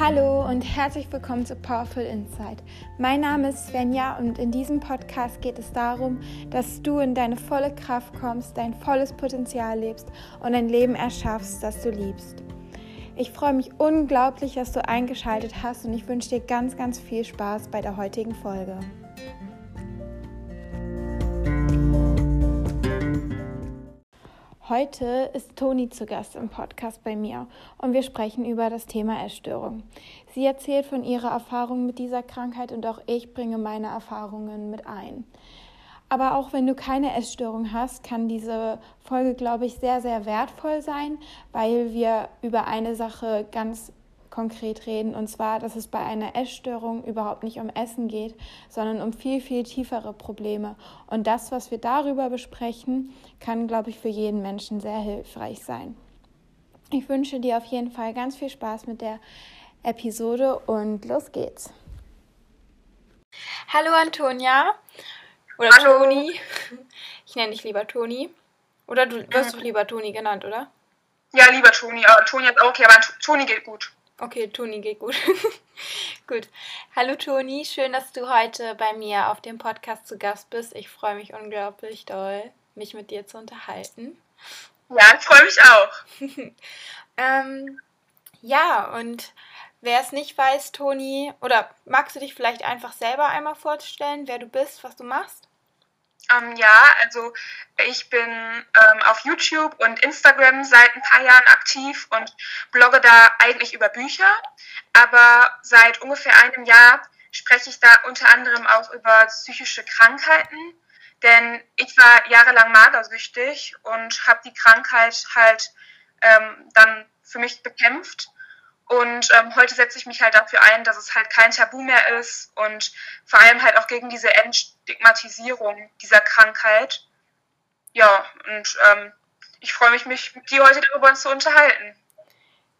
Hallo und herzlich willkommen zu Powerful Insight. Mein Name ist Svenja und in diesem Podcast geht es darum, dass du in deine volle Kraft kommst, dein volles Potenzial lebst und ein Leben erschaffst, das du liebst. Ich freue mich unglaublich, dass du eingeschaltet hast und ich wünsche dir ganz, ganz viel Spaß bei der heutigen Folge. Heute ist Toni zu Gast im Podcast bei mir und wir sprechen über das Thema Essstörung. Sie erzählt von ihrer Erfahrung mit dieser Krankheit und auch ich bringe meine Erfahrungen mit ein. Aber auch wenn du keine Essstörung hast, kann diese Folge, glaube ich, sehr, sehr wertvoll sein, weil wir über eine Sache ganz konkret reden, und zwar, dass es bei einer Essstörung überhaupt nicht um Essen geht, sondern um viel, viel tiefere Probleme. Und das, was wir darüber besprechen, kann, glaube ich, für jeden Menschen sehr hilfreich sein. Ich wünsche dir auf jeden Fall ganz viel Spaß mit der Episode und los geht's. Hallo Antonia oder Hallo. Toni. Ich nenne dich lieber Toni. Oder du wirst doch lieber Toni genannt, oder? Ja, lieber Toni. Aber Toni ist auch okay, aber Toni geht gut. Okay, Toni geht gut. gut. Hallo Toni, schön, dass du heute bei mir auf dem Podcast zu Gast bist. Ich freue mich unglaublich doll, mich mit dir zu unterhalten. Ja, ich freue mich auch. ähm, ja, und wer es nicht weiß, Toni, oder magst du dich vielleicht einfach selber einmal vorstellen, wer du bist, was du machst? Ähm, ja, also ich bin ähm, auf YouTube und Instagram seit ein paar Jahren aktiv und blogge da eigentlich über Bücher. Aber seit ungefähr einem Jahr spreche ich da unter anderem auch über psychische Krankheiten. Denn ich war jahrelang magersüchtig und habe die Krankheit halt ähm, dann für mich bekämpft und ähm, heute setze ich mich halt dafür ein, dass es halt kein Tabu mehr ist und vor allem halt auch gegen diese Entstigmatisierung dieser Krankheit. Ja, und ähm, ich freue mich, mich mit dir heute darüber zu unterhalten.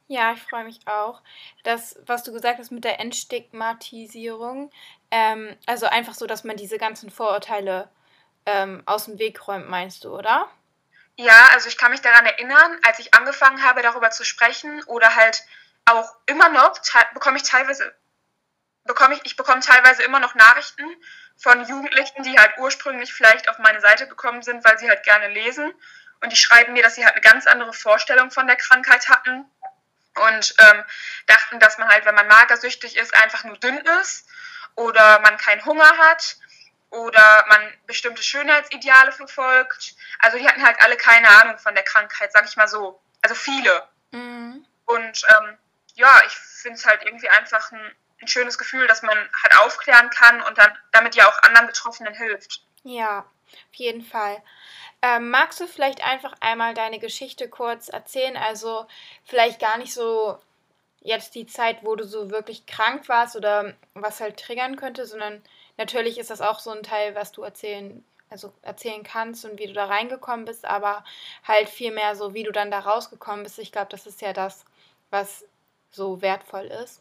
Ja, ich freue mich auch. Das, was du gesagt hast mit der Entstigmatisierung, ähm, also einfach so, dass man diese ganzen Vorurteile ähm, aus dem Weg räumt, meinst du, oder? Ja, also ich kann mich daran erinnern, als ich angefangen habe, darüber zu sprechen oder halt auch immer noch bekomme ich teilweise bekomme ich, ich bekomme teilweise immer noch Nachrichten von Jugendlichen, die halt ursprünglich vielleicht auf meine Seite gekommen sind, weil sie halt gerne lesen. Und die schreiben mir, dass sie halt eine ganz andere Vorstellung von der Krankheit hatten und ähm, dachten, dass man halt, wenn man magersüchtig ist, einfach nur dünn ist oder man keinen Hunger hat oder man bestimmte Schönheitsideale verfolgt. Also die hatten halt alle keine Ahnung von der Krankheit, sag ich mal so. Also viele. Mhm. Und ähm, ja, ich finde es halt irgendwie einfach ein, ein, schönes Gefühl, dass man halt aufklären kann und dann damit ja auch anderen Betroffenen hilft. Ja, auf jeden Fall. Ähm, magst du vielleicht einfach einmal deine Geschichte kurz erzählen? Also vielleicht gar nicht so jetzt die Zeit, wo du so wirklich krank warst oder was halt triggern könnte, sondern natürlich ist das auch so ein Teil, was du erzählen, also erzählen kannst und wie du da reingekommen bist, aber halt viel mehr so, wie du dann da rausgekommen bist. Ich glaube, das ist ja das, was so wertvoll ist?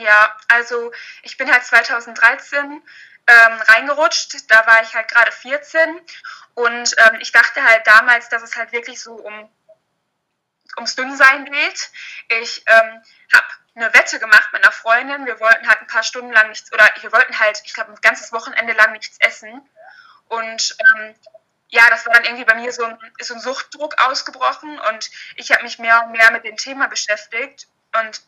Ja, also ich bin halt 2013 ähm, reingerutscht, da war ich halt gerade 14 und ähm, ich dachte halt damals, dass es halt wirklich so um ums Dünnsein geht. Ich ähm, habe eine Wette gemacht mit einer Freundin. Wir wollten halt ein paar Stunden lang nichts, oder wir wollten halt, ich glaube, ein ganzes Wochenende lang nichts essen. Und ähm, ja, das war dann irgendwie bei mir so ein, so ein Suchtdruck ausgebrochen und ich habe mich mehr und mehr mit dem Thema beschäftigt und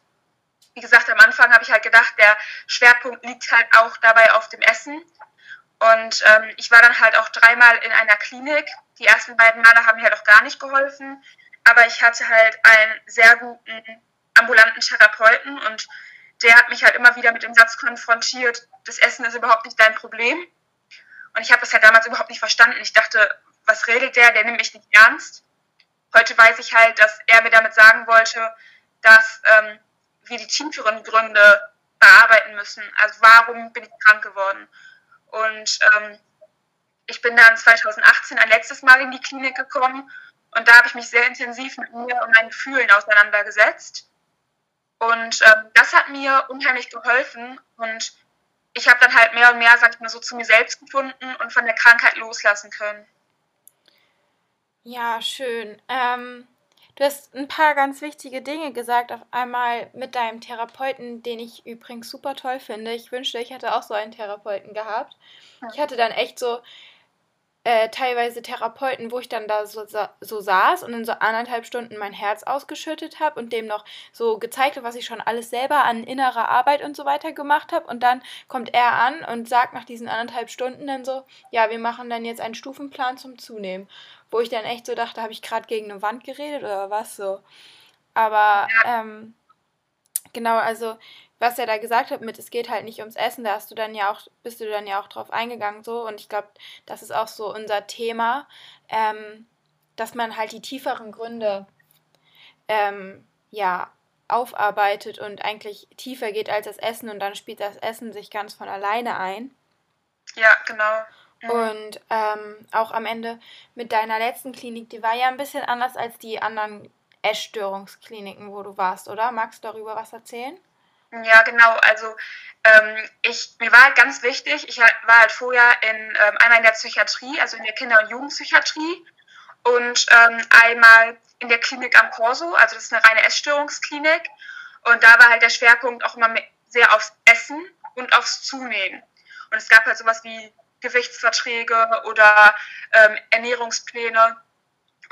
wie gesagt, am Anfang habe ich halt gedacht, der Schwerpunkt liegt halt auch dabei auf dem Essen. Und ähm, ich war dann halt auch dreimal in einer Klinik. Die ersten beiden Male haben mir halt auch gar nicht geholfen. Aber ich hatte halt einen sehr guten ambulanten Therapeuten und der hat mich halt immer wieder mit dem Satz konfrontiert, das Essen ist überhaupt nicht dein Problem. Und ich habe das halt damals überhaupt nicht verstanden. Ich dachte, was redet der? Der nimmt mich nicht ernst. Heute weiß ich halt, dass er mir damit sagen wollte, dass ähm, wir die tieferen Gründe bearbeiten müssen. Also warum bin ich krank geworden? Und ähm, ich bin dann 2018 ein letztes Mal in die Klinik gekommen und da habe ich mich sehr intensiv mit mir und meinen Gefühlen auseinandergesetzt. Und ähm, das hat mir unheimlich geholfen und ich habe dann halt mehr und mehr, sag ich mal so, zu mir selbst gefunden und von der Krankheit loslassen können. Ja, schön. Ähm, Du hast ein paar ganz wichtige Dinge gesagt. Auf einmal mit deinem Therapeuten, den ich übrigens super toll finde. Ich wünschte, ich hätte auch so einen Therapeuten gehabt. Ich hatte dann echt so äh, teilweise Therapeuten, wo ich dann da so, so saß und in so anderthalb Stunden mein Herz ausgeschüttet habe und dem noch so gezeigt habe, was ich schon alles selber an innerer Arbeit und so weiter gemacht habe. Und dann kommt er an und sagt nach diesen anderthalb Stunden dann so, ja, wir machen dann jetzt einen Stufenplan zum Zunehmen. Wo ich dann echt so dachte, habe ich gerade gegen eine Wand geredet oder was so. Aber ähm, genau, also was er da gesagt hat mit, es geht halt nicht ums Essen, da hast du dann ja auch, bist du dann ja auch drauf eingegangen so und ich glaube, das ist auch so unser Thema, ähm, dass man halt die tieferen Gründe ähm, ja aufarbeitet und eigentlich tiefer geht als das Essen und dann spielt das Essen sich ganz von alleine ein. Ja, genau. Mhm. Und ähm, auch am Ende mit deiner letzten Klinik, die war ja ein bisschen anders als die anderen Essstörungskliniken, wo du warst, oder? Magst du darüber was erzählen? Ja, genau. Also ähm, ich, mir war halt ganz wichtig, ich war halt vorher in, ähm, einmal in der Psychiatrie, also in der Kinder- und Jugendpsychiatrie und ähm, einmal in der Klinik am Corso, also das ist eine reine Essstörungsklinik. Und da war halt der Schwerpunkt auch immer sehr aufs Essen und aufs Zunehmen. Und es gab halt sowas wie Gewichtsverträge oder ähm, Ernährungspläne.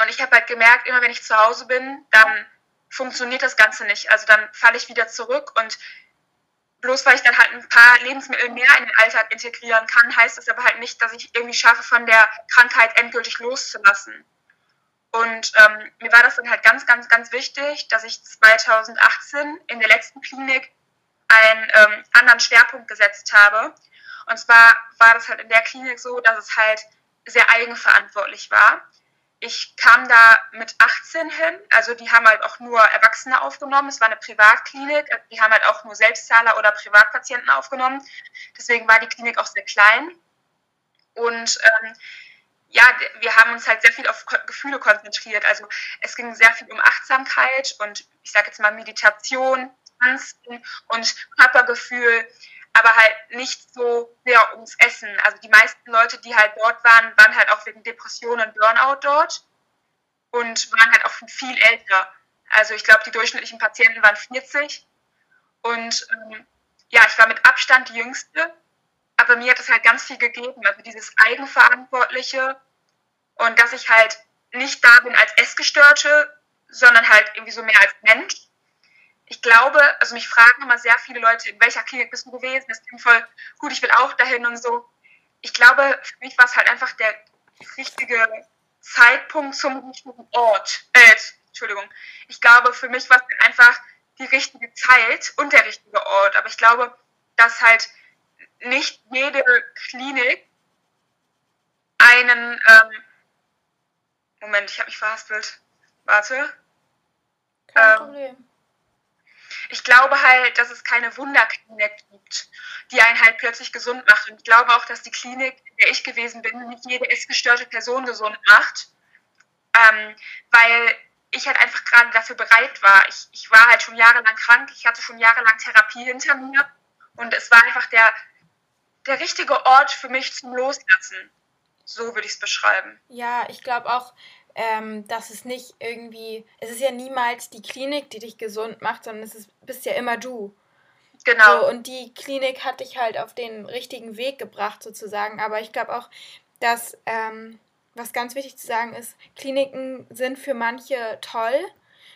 Und ich habe halt gemerkt, immer wenn ich zu Hause bin, dann funktioniert das Ganze nicht. Also dann falle ich wieder zurück und bloß weil ich dann halt ein paar Lebensmittel mehr in den Alltag integrieren kann, heißt das aber halt nicht, dass ich irgendwie schaffe, von der Krankheit endgültig loszulassen. Und ähm, mir war das dann halt ganz, ganz, ganz wichtig, dass ich 2018 in der letzten Klinik einen ähm, anderen Schwerpunkt gesetzt habe. Und zwar war das halt in der Klinik so, dass es halt sehr eigenverantwortlich war ich kam da mit 18 hin, also die haben halt auch nur Erwachsene aufgenommen. Es war eine Privatklinik, die haben halt auch nur Selbstzahler oder Privatpatienten aufgenommen. Deswegen war die Klinik auch sehr klein. Und ähm, ja, wir haben uns halt sehr viel auf Gefühle konzentriert. Also es ging sehr viel um Achtsamkeit und ich sage jetzt mal Meditation, Tanzen und Körpergefühl aber halt nicht so sehr ums Essen. Also die meisten Leute, die halt dort waren, waren halt auch wegen Depressionen und Burnout dort und waren halt auch viel älter. Also ich glaube, die durchschnittlichen Patienten waren 40 und ähm, ja, ich war mit Abstand die Jüngste, aber mir hat es halt ganz viel gegeben, also dieses Eigenverantwortliche und dass ich halt nicht da bin als Essgestörte, sondern halt irgendwie so mehr als Mensch ich glaube, also mich fragen immer sehr viele Leute, in welcher Klinik bist du gewesen? Das klingt voll gut, ich will auch dahin und so. Ich glaube, für mich war es halt einfach der richtige Zeitpunkt zum richtigen Ort. Äh, Entschuldigung. Ich glaube, für mich war es halt einfach die richtige Zeit und der richtige Ort. Aber ich glaube, dass halt nicht jede Klinik einen. Ähm, Moment, ich habe mich verhaspelt. Warte. Kein ähm, Problem ich glaube halt, dass es keine Wunderklinik gibt, die einen halt plötzlich gesund macht. Und ich glaube auch, dass die Klinik, in der ich gewesen bin, nicht jede essgestörte Person gesund macht, ähm, weil ich halt einfach gerade dafür bereit war. Ich, ich war halt schon jahrelang krank, ich hatte schon jahrelang Therapie hinter mir und es war einfach der, der richtige Ort für mich zum Loslassen. So würde ich es beschreiben. Ja, ich glaube auch, ähm, dass es nicht irgendwie, es ist ja niemals die Klinik, die dich gesund macht, sondern es ist, bist ja immer du. Genau. So, und die Klinik hat dich halt auf den richtigen Weg gebracht, sozusagen. Aber ich glaube auch, dass, ähm, was ganz wichtig zu sagen ist, Kliniken sind für manche toll,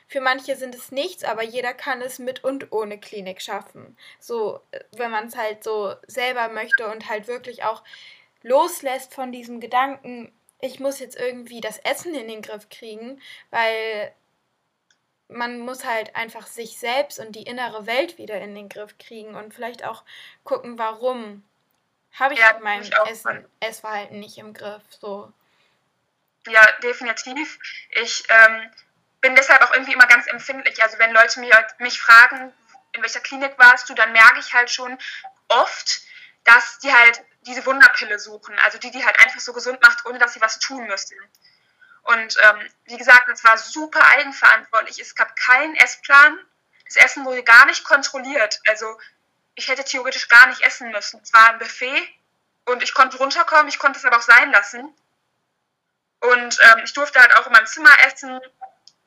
für manche sind es nichts, aber jeder kann es mit und ohne Klinik schaffen. So, wenn man es halt so selber möchte und halt wirklich auch loslässt von diesem Gedanken, ich muss jetzt irgendwie das Essen in den Griff kriegen, weil man muss halt einfach sich selbst und die innere Welt wieder in den Griff kriegen und vielleicht auch gucken, warum habe ich ja, mein Essen, Essverhalten nicht im Griff. So. Ja, definitiv. Ich ähm, bin deshalb auch irgendwie immer ganz empfindlich. Also wenn Leute mich, mich fragen, in welcher Klinik warst du, dann merke ich halt schon oft, dass die halt diese Wunderpille suchen, also die, die halt einfach so gesund macht, ohne dass sie was tun müssten. Und ähm, wie gesagt, es war super eigenverantwortlich. Es gab keinen Essplan. Das Essen wurde gar nicht kontrolliert. Also ich hätte theoretisch gar nicht essen müssen. Es war ein Buffet und ich konnte runterkommen, ich konnte es aber auch sein lassen. Und ähm, ich durfte halt auch in meinem Zimmer essen.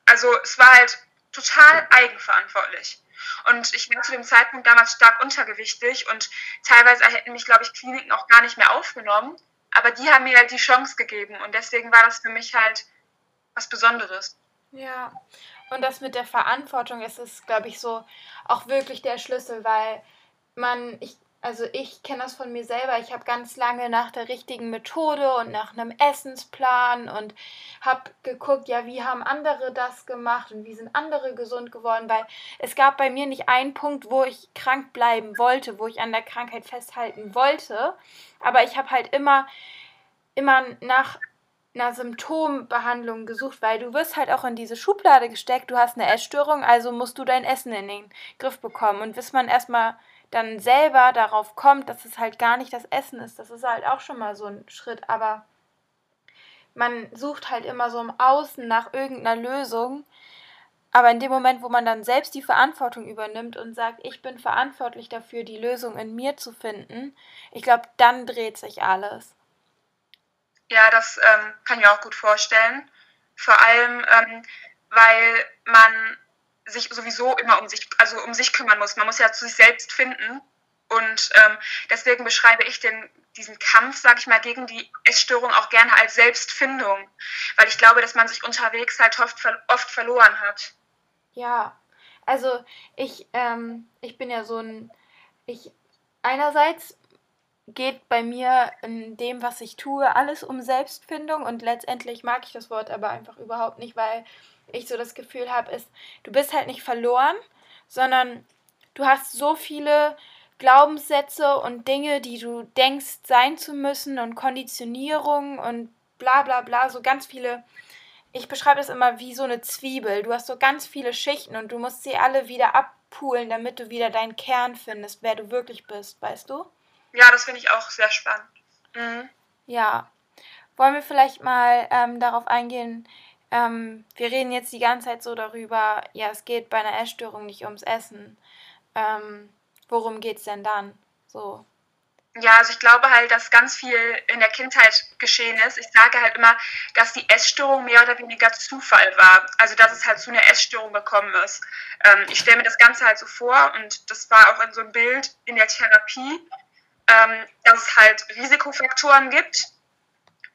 Also es war halt total eigenverantwortlich. Und ich war zu dem Zeitpunkt damals stark untergewichtig und teilweise hätten mich, glaube ich, Kliniken auch gar nicht mehr aufgenommen. Aber die haben mir halt die Chance gegeben und deswegen war das für mich halt was Besonderes. Ja, und das mit der Verantwortung ist glaube ich, so auch wirklich der Schlüssel, weil man, ich also ich kenne das von mir selber. Ich habe ganz lange nach der richtigen Methode und nach einem Essensplan und habe geguckt, ja, wie haben andere das gemacht und wie sind andere gesund geworden, weil es gab bei mir nicht einen Punkt, wo ich krank bleiben wollte, wo ich an der Krankheit festhalten wollte, aber ich habe halt immer immer nach einer Symptombehandlung gesucht, weil du wirst halt auch in diese Schublade gesteckt, du hast eine Essstörung, also musst du dein Essen in den Griff bekommen. Und bis man erstmal dann selber darauf kommt, dass es halt gar nicht das Essen ist. Das ist halt auch schon mal so ein Schritt, aber man sucht halt immer so im Außen nach irgendeiner Lösung. Aber in dem Moment, wo man dann selbst die Verantwortung übernimmt und sagt, ich bin verantwortlich dafür, die Lösung in mir zu finden, ich glaube, dann dreht sich alles. Ja, das ähm, kann ich mir auch gut vorstellen. Vor allem, ähm, weil man sich sowieso immer um sich, also um sich kümmern muss. Man muss ja zu sich selbst finden. Und ähm, deswegen beschreibe ich den, diesen Kampf, sage ich mal, gegen die Essstörung auch gerne als Selbstfindung, weil ich glaube, dass man sich unterwegs halt oft, oft verloren hat. Ja, also ich, ähm, ich bin ja so ein, ich einerseits geht bei mir in dem, was ich tue, alles um Selbstfindung und letztendlich mag ich das Wort aber einfach überhaupt nicht, weil ich so das Gefühl habe, ist, du bist halt nicht verloren, sondern du hast so viele Glaubenssätze und Dinge, die du denkst sein zu müssen und Konditionierung und bla bla bla, so ganz viele. Ich beschreibe das immer wie so eine Zwiebel. Du hast so ganz viele Schichten und du musst sie alle wieder abpulen, damit du wieder deinen Kern findest, wer du wirklich bist, weißt du? Ja, das finde ich auch sehr spannend. Mhm. Ja. Wollen wir vielleicht mal ähm, darauf eingehen, ähm, wir reden jetzt die ganze Zeit so darüber, ja, es geht bei einer Essstörung nicht ums Essen. Ähm, worum geht es denn dann? So. Ja, also ich glaube halt, dass ganz viel in der Kindheit geschehen ist. Ich sage halt immer, dass die Essstörung mehr oder weniger Zufall war. Also dass es halt zu einer Essstörung gekommen ist. Ähm, ich stelle mir das Ganze halt so vor und das war auch in so einem Bild in der Therapie, ähm, dass es halt Risikofaktoren gibt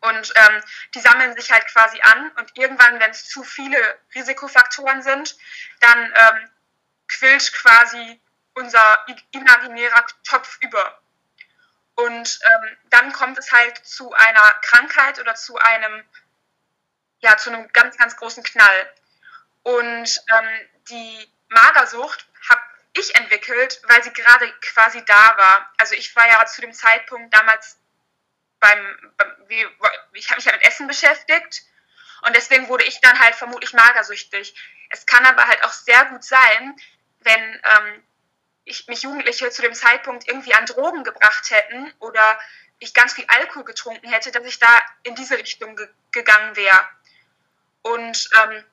und ähm, die sammeln sich halt quasi an und irgendwann, wenn es zu viele Risikofaktoren sind, dann ähm, quillt quasi unser imaginärer Topf über. Und ähm, dann kommt es halt zu einer Krankheit oder zu einem, ja, zu einem ganz, ganz großen Knall. Und ähm, die Magersucht habe ich entwickelt, weil sie gerade quasi da war. Also ich war ja zu dem Zeitpunkt damals beim, wie, ich habe mich ja mit Essen beschäftigt und deswegen wurde ich dann halt vermutlich magersüchtig. Es kann aber halt auch sehr gut sein, wenn ähm, ich mich Jugendliche zu dem Zeitpunkt irgendwie an Drogen gebracht hätten oder ich ganz viel Alkohol getrunken hätte, dass ich da in diese Richtung ge gegangen wäre. Und ähm,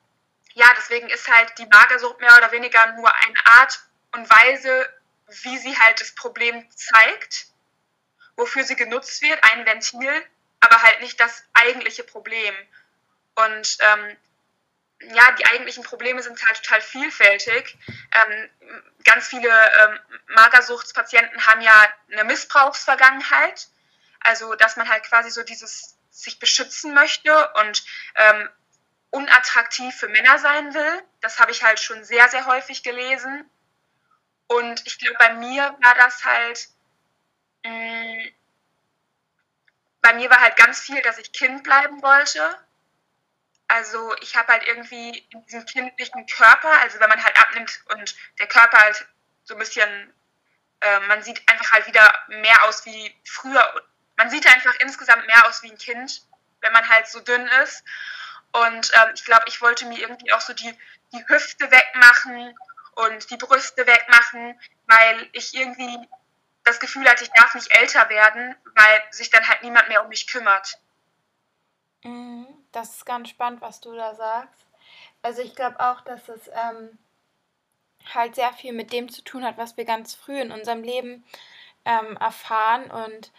ja, deswegen ist halt die Magersucht mehr oder weniger nur eine Art und Weise, wie sie halt das Problem zeigt wofür sie genutzt wird, ein Ventil, aber halt nicht das eigentliche Problem. Und ähm, ja, die eigentlichen Probleme sind halt total vielfältig. Ähm, ganz viele ähm, Magersuchtspatienten haben ja eine Missbrauchsvergangenheit. Also, dass man halt quasi so dieses sich beschützen möchte und ähm, unattraktiv für Männer sein will. Das habe ich halt schon sehr, sehr häufig gelesen. Und ich glaube, bei mir war das halt Mm, bei mir war halt ganz viel, dass ich Kind bleiben wollte. Also ich habe halt irgendwie in diesem kindlichen Körper, also wenn man halt abnimmt und der Körper halt so ein bisschen, äh, man sieht einfach halt wieder mehr aus wie früher. Man sieht einfach insgesamt mehr aus wie ein Kind, wenn man halt so dünn ist. Und ähm, ich glaube, ich wollte mir irgendwie auch so die, die Hüfte wegmachen und die Brüste wegmachen, weil ich irgendwie das Gefühl hatte, ich darf nicht älter werden, weil sich dann halt niemand mehr um mich kümmert. Mhm, das ist ganz spannend, was du da sagst. Also ich glaube auch, dass es ähm, halt sehr viel mit dem zu tun hat, was wir ganz früh in unserem Leben ähm, erfahren. Und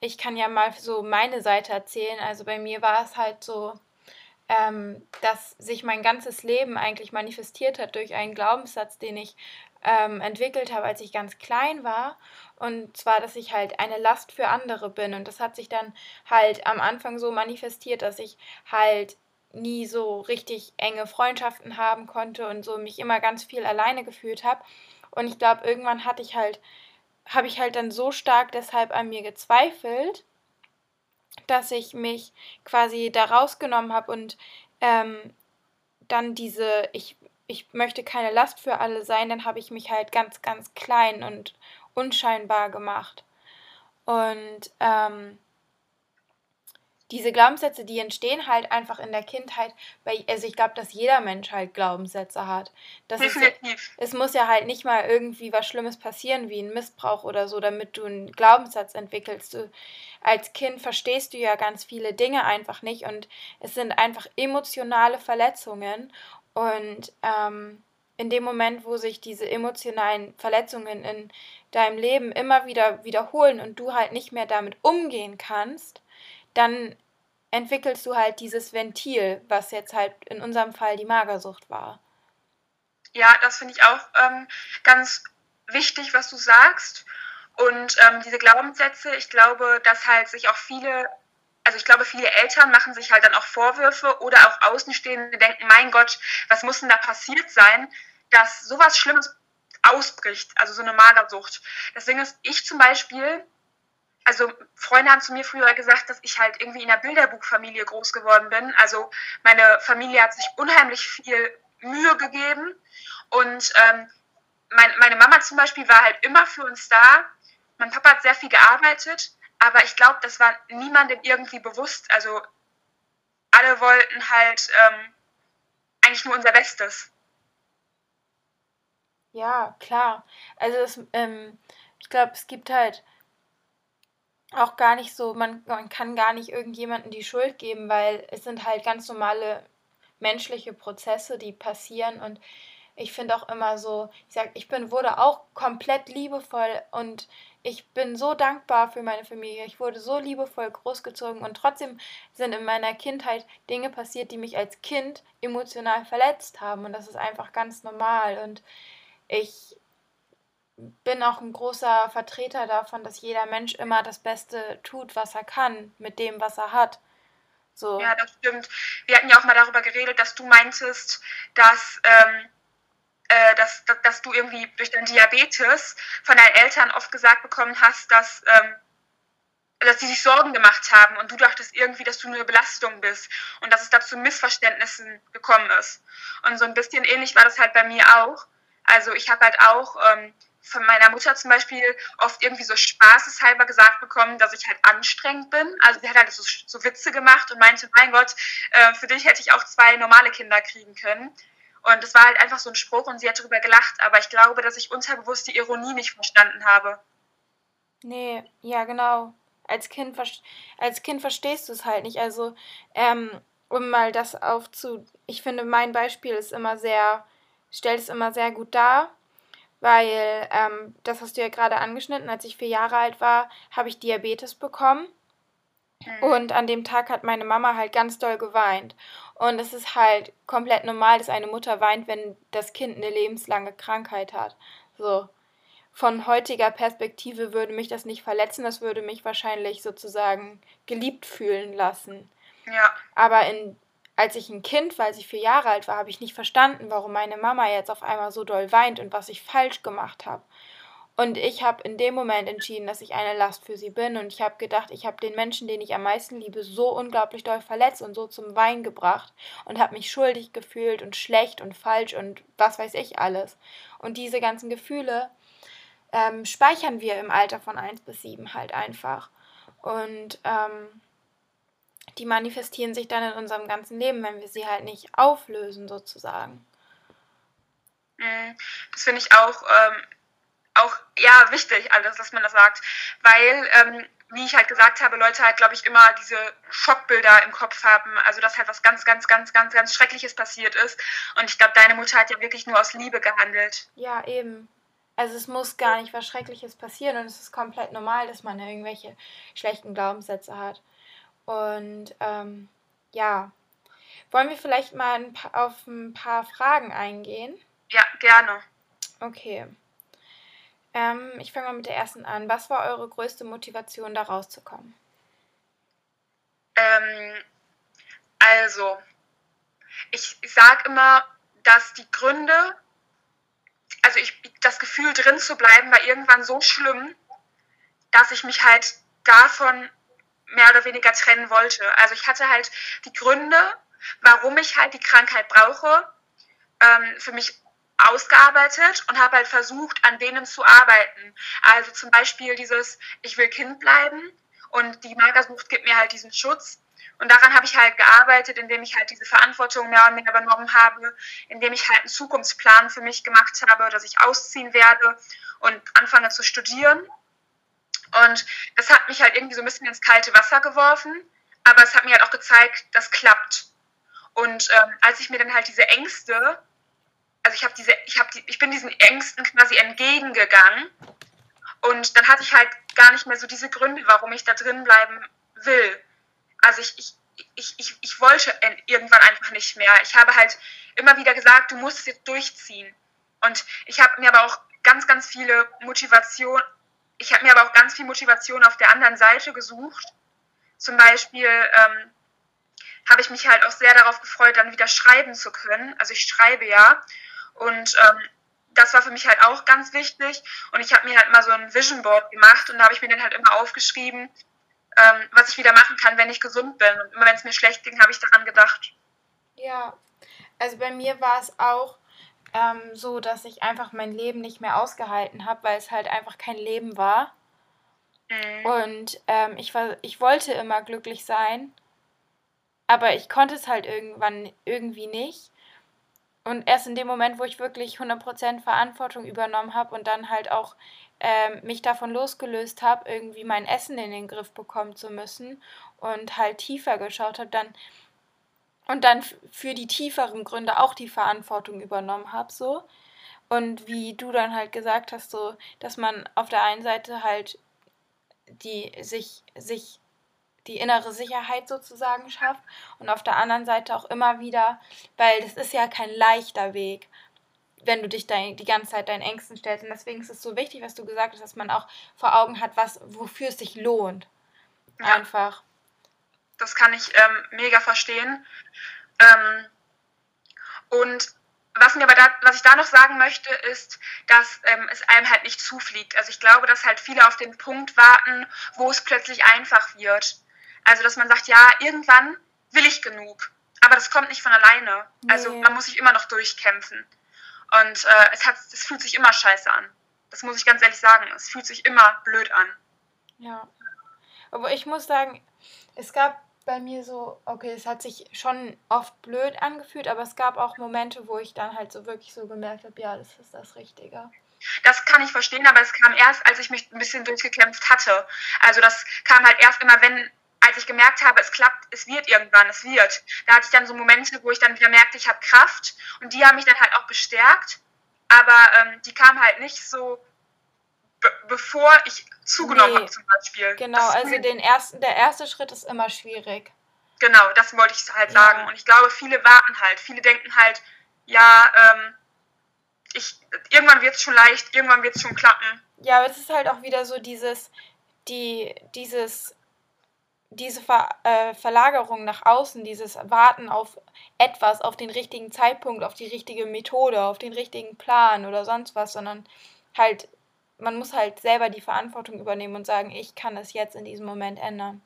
ich kann ja mal so meine Seite erzählen. Also bei mir war es halt so, ähm, dass sich mein ganzes Leben eigentlich manifestiert hat durch einen Glaubenssatz, den ich ähm, entwickelt habe, als ich ganz klein war. Und zwar, dass ich halt eine Last für andere bin. Und das hat sich dann halt am Anfang so manifestiert, dass ich halt nie so richtig enge Freundschaften haben konnte und so mich immer ganz viel alleine gefühlt habe. Und ich glaube, irgendwann hatte ich halt, habe ich halt dann so stark deshalb an mir gezweifelt, dass ich mich quasi da rausgenommen habe und ähm, dann diese, ich, ich möchte keine Last für alle sein, dann habe ich mich halt ganz, ganz klein und unscheinbar gemacht. Und ähm, diese Glaubenssätze, die entstehen halt einfach in der Kindheit. Bei, also ich glaube, dass jeder Mensch halt Glaubenssätze hat. Das Definitiv. Ist, es muss ja halt nicht mal irgendwie was Schlimmes passieren, wie ein Missbrauch oder so, damit du einen Glaubenssatz entwickelst. Du, als Kind verstehst du ja ganz viele Dinge einfach nicht und es sind einfach emotionale Verletzungen. Und ähm, in dem Moment, wo sich diese emotionalen Verletzungen in deinem Leben immer wieder wiederholen und du halt nicht mehr damit umgehen kannst, dann entwickelst du halt dieses Ventil, was jetzt halt in unserem Fall die Magersucht war. Ja, das finde ich auch ähm, ganz wichtig, was du sagst. Und ähm, diese Glaubenssätze, ich glaube, dass halt sich auch viele, also ich glaube, viele Eltern machen sich halt dann auch Vorwürfe oder auch Außenstehende denken, mein Gott, was muss denn da passiert sein, dass sowas Schlimmes ausbricht, also so eine Magersucht. Deswegen ist ich zum Beispiel also Freunde haben zu mir früher gesagt, dass ich halt irgendwie in einer Bilderbuchfamilie groß geworden bin. Also meine Familie hat sich unheimlich viel Mühe gegeben und ähm, mein, meine Mama zum Beispiel war halt immer für uns da. Mein Papa hat sehr viel gearbeitet, aber ich glaube, das war niemandem irgendwie bewusst. Also alle wollten halt ähm, eigentlich nur unser Bestes. Ja, klar. Also es, ähm, ich glaube, es gibt halt auch gar nicht so, man, man kann gar nicht irgendjemandem die Schuld geben, weil es sind halt ganz normale menschliche Prozesse, die passieren und ich finde auch immer so, ich sag, ich bin, wurde auch komplett liebevoll und ich bin so dankbar für meine Familie. Ich wurde so liebevoll großgezogen und trotzdem sind in meiner Kindheit Dinge passiert, die mich als Kind emotional verletzt haben und das ist einfach ganz normal und ich bin auch ein großer Vertreter davon, dass jeder Mensch immer das Beste tut, was er kann, mit dem, was er hat. So. Ja, das stimmt. Wir hatten ja auch mal darüber geredet, dass du meintest, dass, ähm, äh, dass, dass, dass, du irgendwie durch deinen Diabetes von deinen Eltern oft gesagt bekommen hast, dass, ähm, dass sie sich Sorgen gemacht haben und du dachtest irgendwie, dass du eine Belastung bist und dass es da zu Missverständnissen gekommen ist. Und so ein bisschen ähnlich war das halt bei mir auch. Also ich habe halt auch ähm, von meiner Mutter zum Beispiel oft irgendwie so spaßeshalber gesagt bekommen, dass ich halt anstrengend bin. Also sie hat halt so, so Witze gemacht und meinte, mein Gott, äh, für dich hätte ich auch zwei normale Kinder kriegen können. Und es war halt einfach so ein Spruch und sie hat darüber gelacht, aber ich glaube, dass ich unterbewusst die Ironie nicht verstanden habe. Nee, ja, genau. Als Kind, als kind verstehst du es halt nicht. Also, ähm, um mal das aufzu. Ich finde, mein Beispiel ist immer sehr, stellt es immer sehr gut dar weil ähm, das hast du ja gerade angeschnitten, als ich vier Jahre alt war, habe ich Diabetes bekommen. Mhm. Und an dem Tag hat meine Mama halt ganz doll geweint. Und es ist halt komplett normal, dass eine Mutter weint, wenn das Kind eine lebenslange Krankheit hat. So. Von heutiger Perspektive würde mich das nicht verletzen, das würde mich wahrscheinlich sozusagen geliebt fühlen lassen. Ja. Aber in als ich ein Kind war, als ich vier Jahre alt war, habe ich nicht verstanden, warum meine Mama jetzt auf einmal so doll weint und was ich falsch gemacht habe. Und ich habe in dem Moment entschieden, dass ich eine Last für sie bin. Und ich habe gedacht, ich habe den Menschen, den ich am meisten liebe, so unglaublich doll verletzt und so zum Wein gebracht. Und habe mich schuldig gefühlt und schlecht und falsch und was weiß ich alles. Und diese ganzen Gefühle ähm, speichern wir im Alter von 1 bis 7 halt einfach. Und ähm, die manifestieren sich dann in unserem ganzen Leben, wenn wir sie halt nicht auflösen, sozusagen. Mhm. Das finde ich auch, ähm, auch ja, wichtig, alles, dass man das sagt. Weil, ähm, wie ich halt gesagt habe, Leute halt, glaube ich, immer diese Schockbilder im Kopf haben. Also, dass halt was ganz, ganz, ganz, ganz, ganz Schreckliches passiert ist. Und ich glaube, deine Mutter hat ja wirklich nur aus Liebe gehandelt. Ja, eben. Also es muss gar nicht was Schreckliches passieren und es ist komplett normal, dass man irgendwelche schlechten Glaubenssätze hat. Und ähm, ja, Wollen wir vielleicht mal ein paar, auf ein paar Fragen eingehen? Ja, gerne. Okay. Ähm, ich fange mal mit der ersten an. Was war eure größte Motivation, da rauszukommen? Ähm, also, ich, sage immer, dass die Gründe, also ich, das Gefühl drin zu bleiben, war irgendwann so schlimm, dass ich mich halt davon mehr oder weniger trennen wollte. Also ich hatte halt die Gründe, warum ich halt die Krankheit brauche, ähm, für mich ausgearbeitet und habe halt versucht, an denen zu arbeiten. Also zum Beispiel dieses, ich will Kind bleiben und die Magersucht gibt mir halt diesen Schutz. Und daran habe ich halt gearbeitet, indem ich halt diese Verantwortung mehr und mehr übernommen habe, indem ich halt einen Zukunftsplan für mich gemacht habe, dass ich ausziehen werde und anfange zu studieren. Und das hat mich halt irgendwie so ein bisschen ins kalte Wasser geworfen, aber es hat mir halt auch gezeigt, das klappt. Und ähm, als ich mir dann halt diese Ängste also ich habe diese, ich habe die, ich bin diesen Ängsten quasi entgegengegangen und dann hatte ich halt gar nicht mehr so diese Gründe, warum ich da drin bleiben will. Also ich, ich, ich, ich, ich wollte irgendwann einfach nicht mehr. Ich habe halt immer wieder gesagt, du musst es jetzt durchziehen. Und ich habe mir aber auch ganz, ganz viele Motivation, ich habe mir aber auch ganz viel Motivation auf der anderen Seite gesucht. Zum Beispiel ähm, habe ich mich halt auch sehr darauf gefreut, dann wieder schreiben zu können. Also ich schreibe ja. Und ähm, das war für mich halt auch ganz wichtig. Und ich habe mir halt mal so ein Vision Board gemacht und da habe ich mir dann halt immer aufgeschrieben, ähm, was ich wieder machen kann, wenn ich gesund bin. Und immer wenn es mir schlecht ging, habe ich daran gedacht. Ja, also bei mir war es auch ähm, so, dass ich einfach mein Leben nicht mehr ausgehalten habe, weil es halt einfach kein Leben war. Mhm. Und ähm, ich, war, ich wollte immer glücklich sein, aber ich konnte es halt irgendwann irgendwie nicht. Und erst in dem Moment, wo ich wirklich 100% Verantwortung übernommen habe und dann halt auch ähm, mich davon losgelöst habe, irgendwie mein Essen in den Griff bekommen zu müssen und halt tiefer geschaut habe, dann und dann für die tieferen Gründe auch die Verantwortung übernommen habe, so. Und wie du dann halt gesagt hast, so, dass man auf der einen Seite halt die sich, sich die innere Sicherheit sozusagen schafft und auf der anderen Seite auch immer wieder, weil das ist ja kein leichter Weg, wenn du dich dein, die ganze Zeit deinen Ängsten stellst. Und deswegen ist es so wichtig, was du gesagt hast, dass man auch vor Augen hat, was, wofür es sich lohnt. Ja. Einfach. Das kann ich ähm, mega verstehen. Ähm, und was, mir aber da, was ich da noch sagen möchte, ist, dass ähm, es einem halt nicht zufliegt. Also ich glaube, dass halt viele auf den Punkt warten, wo es plötzlich einfach wird. Also, dass man sagt, ja, irgendwann will ich genug. Aber das kommt nicht von alleine. Also, man muss sich immer noch durchkämpfen. Und äh, es, hat, es fühlt sich immer scheiße an. Das muss ich ganz ehrlich sagen. Es fühlt sich immer blöd an. Ja. Aber ich muss sagen, es gab bei mir so, okay, es hat sich schon oft blöd angefühlt, aber es gab auch Momente, wo ich dann halt so wirklich so gemerkt habe, ja, das ist das Richtige. Das kann ich verstehen, aber es kam erst, als ich mich ein bisschen durchgekämpft hatte. Also das kam halt erst immer, wenn als ich gemerkt habe, es klappt, es wird irgendwann, es wird, da hatte ich dann so Momente, wo ich dann wieder merkte, ich habe Kraft und die haben mich dann halt auch bestärkt, aber ähm, die kamen halt nicht so, bevor ich zugenommen nee, habe zum Beispiel. Genau, also den ersten, der erste Schritt ist immer schwierig. Genau, das wollte ich halt ja. sagen und ich glaube, viele warten halt, viele denken halt, ja, ähm, ich, irgendwann wird es schon leicht, irgendwann wird es schon klappen. Ja, aber es ist halt auch wieder so dieses, die, dieses diese Ver äh, Verlagerung nach außen, dieses Warten auf etwas, auf den richtigen Zeitpunkt, auf die richtige Methode, auf den richtigen Plan oder sonst was, sondern halt, man muss halt selber die Verantwortung übernehmen und sagen, ich kann es jetzt in diesem Moment ändern.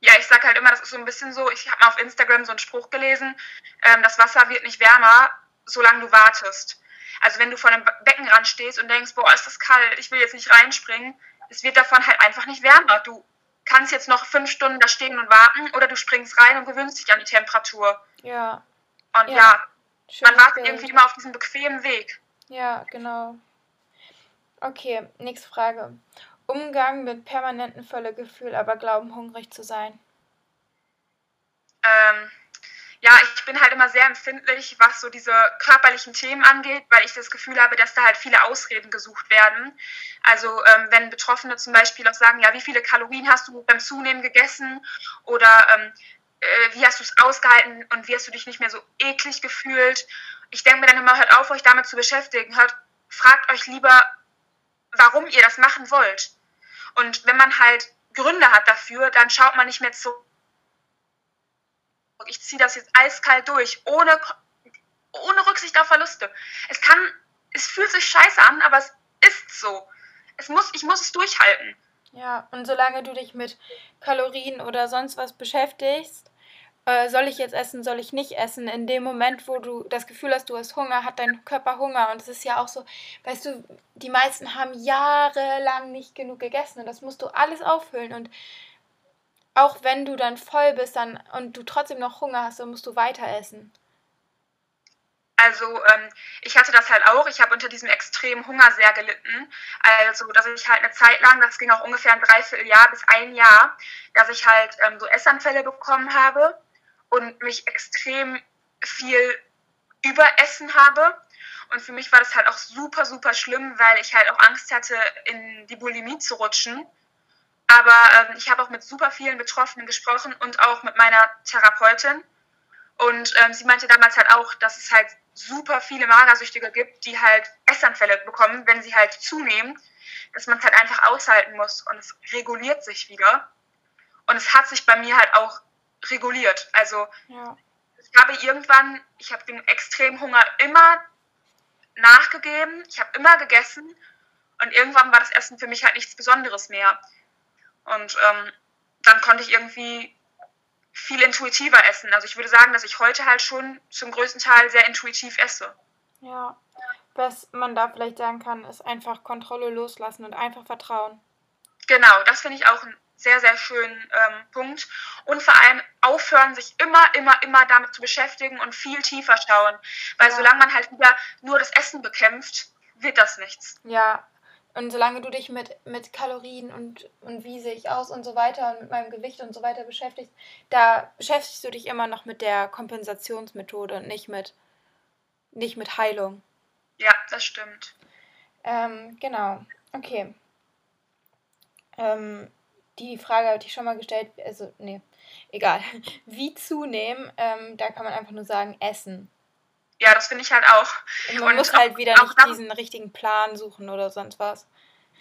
Ja, ich sag halt immer, das ist so ein bisschen so, ich habe mal auf Instagram so einen Spruch gelesen, ähm, das Wasser wird nicht wärmer, solange du wartest. Also wenn du vor einem Beckenrand stehst und denkst, boah, ist das kalt, ich will jetzt nicht reinspringen, es wird davon halt einfach nicht wärmer. Du kannst jetzt noch fünf Stunden da stehen und warten oder du springst rein und gewöhnst dich an die Temperatur. Ja. Und ja, ja man wartet Bild. irgendwie immer auf diesen bequemen Weg. Ja, genau. Okay, nächste Frage. Umgang mit permanentem Völlegefühl, aber glauben, hungrig zu sein. Ähm, ja, ich bin halt immer sehr empfindlich, was so diese körperlichen Themen angeht, weil ich das Gefühl habe, dass da halt viele Ausreden gesucht werden. Also ähm, wenn Betroffene zum Beispiel auch sagen, ja, wie viele Kalorien hast du beim Zunehmen gegessen oder ähm, äh, wie hast du es ausgehalten und wie hast du dich nicht mehr so eklig gefühlt? Ich denke mir dann immer, hört auf, euch damit zu beschäftigen. Hört, fragt euch lieber, warum ihr das machen wollt. Und wenn man halt Gründe hat dafür, dann schaut man nicht mehr zurück. Ich ziehe das jetzt eiskalt durch, ohne, ohne Rücksicht auf Verluste. Es kann, es fühlt sich scheiße an, aber es ist so. Es muss, ich muss es durchhalten. Ja, und solange du dich mit Kalorien oder sonst was beschäftigst, äh, soll ich jetzt essen, soll ich nicht essen, in dem Moment, wo du das Gefühl hast, du hast Hunger, hat dein Körper Hunger. Und es ist ja auch so, weißt du, die meisten haben jahrelang nicht genug gegessen und das musst du alles auffüllen. Und auch wenn du dann voll bist dann, und du trotzdem noch Hunger hast, dann musst du weiter essen. Also ähm, ich hatte das halt auch. Ich habe unter diesem extremen Hunger sehr gelitten. Also dass ich halt eine Zeit lang, das ging auch ungefähr ein Dreivierteljahr bis ein Jahr, dass ich halt ähm, so Essanfälle bekommen habe und mich extrem viel überessen habe. Und für mich war das halt auch super, super schlimm, weil ich halt auch Angst hatte, in die Bulimie zu rutschen. Aber ähm, ich habe auch mit super vielen Betroffenen gesprochen und auch mit meiner Therapeutin. Und ähm, sie meinte damals halt auch, dass es halt super viele Magersüchtige gibt, die halt Essanfälle bekommen, wenn sie halt zunehmen, dass man es halt einfach aushalten muss und es reguliert sich wieder. Und es hat sich bei mir halt auch reguliert. Also ja. ich habe irgendwann, ich habe dem extremen Hunger immer nachgegeben, ich habe immer gegessen und irgendwann war das Essen für mich halt nichts Besonderes mehr. Und ähm, dann konnte ich irgendwie viel intuitiver essen. Also ich würde sagen, dass ich heute halt schon zum größten Teil sehr intuitiv esse. Ja, was man da vielleicht sagen kann, ist einfach Kontrolle loslassen und einfach vertrauen. Genau, das finde ich auch einen sehr, sehr schönen ähm, Punkt. Und vor allem aufhören, sich immer, immer, immer damit zu beschäftigen und viel tiefer schauen. Weil ja. solange man halt wieder nur das Essen bekämpft, wird das nichts. Ja, und solange du dich mit, mit Kalorien und, und wie sehe ich aus und so weiter und mit meinem Gewicht und so weiter beschäftigst, da beschäftigst du dich immer noch mit der Kompensationsmethode und nicht mit, nicht mit Heilung. Ja, das stimmt. Ähm, genau. Okay. Ähm, die Frage habe ich schon mal gestellt, also, nee, egal. Wie zunehmen, ähm, da kann man einfach nur sagen, essen ja, das finde ich halt auch. Und man und muss halt wieder nicht diesen richtigen Plan suchen oder sonst was.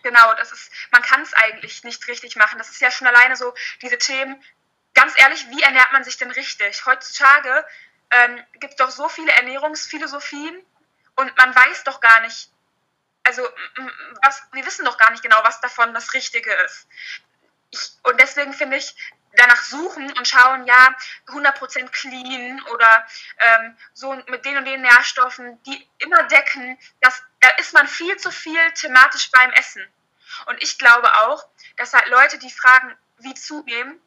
Genau, das ist, man kann es eigentlich nicht richtig machen. Das ist ja schon alleine so, diese Themen, ganz ehrlich, wie ernährt man sich denn richtig? Heutzutage ähm, gibt es doch so viele Ernährungsphilosophien und man weiß doch gar nicht, also was, wir wissen doch gar nicht genau, was davon das Richtige ist. Ich, und deswegen finde ich, danach suchen und schauen, ja, 100% clean oder ähm, so mit den und den Nährstoffen, die immer decken, das, da ist man viel zu viel thematisch beim Essen. Und ich glaube auch, dass halt Leute, die fragen, wie zunehmen,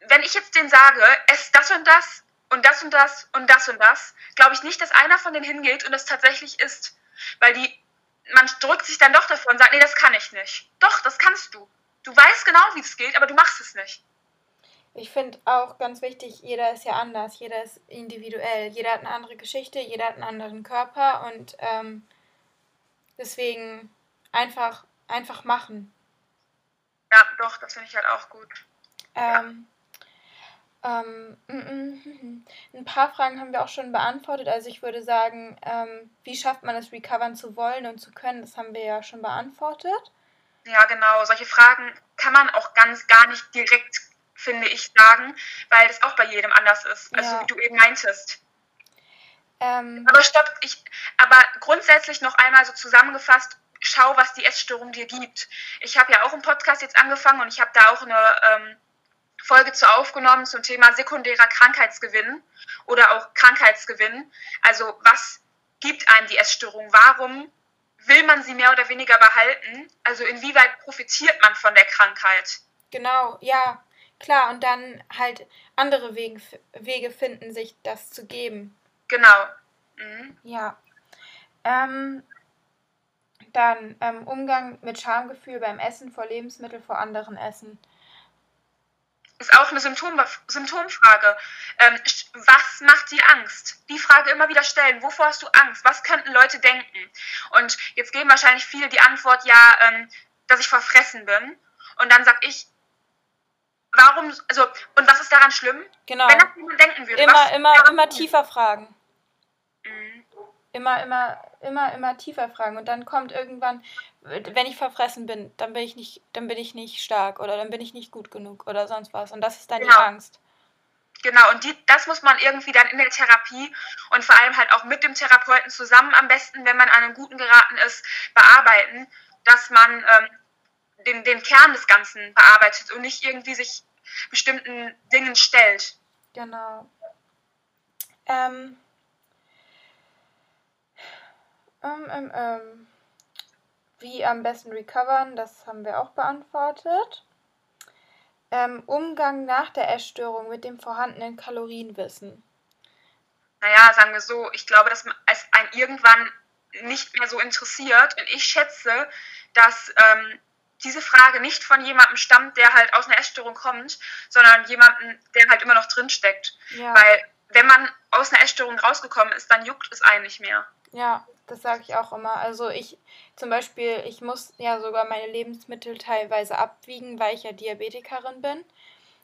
wenn ich jetzt denen sage, ess das und das und das und das und das und das, glaube ich nicht, dass einer von denen hingeht und es tatsächlich isst. Weil die, man drückt sich dann doch davor und sagt, nee, das kann ich nicht. Doch, das kannst du. Du weißt genau, wie es geht, aber du machst es nicht. Ich finde auch ganz wichtig, jeder ist ja anders, jeder ist individuell, jeder hat eine andere Geschichte, jeder hat einen anderen Körper und ähm, deswegen einfach, einfach machen. Ja, doch, das finde ich halt auch gut. Ähm, ja. ähm, mm, mm, mm, ein paar Fragen haben wir auch schon beantwortet. Also ich würde sagen, ähm, wie schafft man es, recovern zu wollen und zu können? Das haben wir ja schon beantwortet. Ja, genau. Solche Fragen kann man auch ganz gar nicht direkt, finde ich, sagen, weil das auch bei jedem anders ist. Also ja. wie du eben meintest. Ähm, aber stopp, ich, aber grundsätzlich noch einmal so zusammengefasst, schau, was die Essstörung dir gibt. Ich habe ja auch einen Podcast jetzt angefangen und ich habe da auch eine ähm, Folge zu aufgenommen zum Thema sekundärer Krankheitsgewinn oder auch Krankheitsgewinn. Also was gibt einem die Essstörung? Warum will man sie mehr oder weniger behalten? Also inwieweit profitiert man von der Krankheit? Genau, ja, klar. Und dann halt andere Wege, Wege finden, sich das zu geben. Genau. Mhm. Ja. Ähm, dann ähm, Umgang mit Schamgefühl beim Essen vor Lebensmitteln vor anderen Essen ist auch eine Symptom, Symptomfrage. Ähm, was macht dir Angst? Die Frage immer wieder stellen. Wovor hast du Angst? Was könnten Leute denken? Und jetzt geben wahrscheinlich viele die Antwort, ja, ähm, dass ich verfressen bin. Und dann sag ich, warum, also, und was ist daran schlimm? Genau. Wenn das jemand denken würde. Immer, immer, immer tiefer fragen. Immer, immer, immer, immer tiefer fragen. Und dann kommt irgendwann, wenn ich verfressen bin, dann bin ich nicht, dann bin ich nicht stark oder dann bin ich nicht gut genug oder sonst was. Und das ist dann genau. die Angst. Genau, und die, das muss man irgendwie dann in der Therapie und vor allem halt auch mit dem Therapeuten zusammen am besten, wenn man an einen guten geraten ist, bearbeiten, dass man ähm, den, den Kern des Ganzen bearbeitet und nicht irgendwie sich bestimmten Dingen stellt. Genau. Ähm, ähm, ähm, ähm, wie am besten recovern, das haben wir auch beantwortet. Ähm, Umgang nach der Essstörung mit dem vorhandenen Kalorienwissen. Naja, sagen wir so, ich glaube, dass es einen irgendwann nicht mehr so interessiert. Und ich schätze, dass ähm, diese Frage nicht von jemandem stammt, der halt aus einer Essstörung kommt, sondern jemanden, der halt immer noch drinsteckt. Ja. Weil wenn man aus einer Essstörung rausgekommen ist, dann juckt es einen nicht mehr. Ja, das sage ich auch immer. Also ich zum Beispiel, ich muss ja sogar meine Lebensmittel teilweise abwiegen, weil ich ja Diabetikerin bin.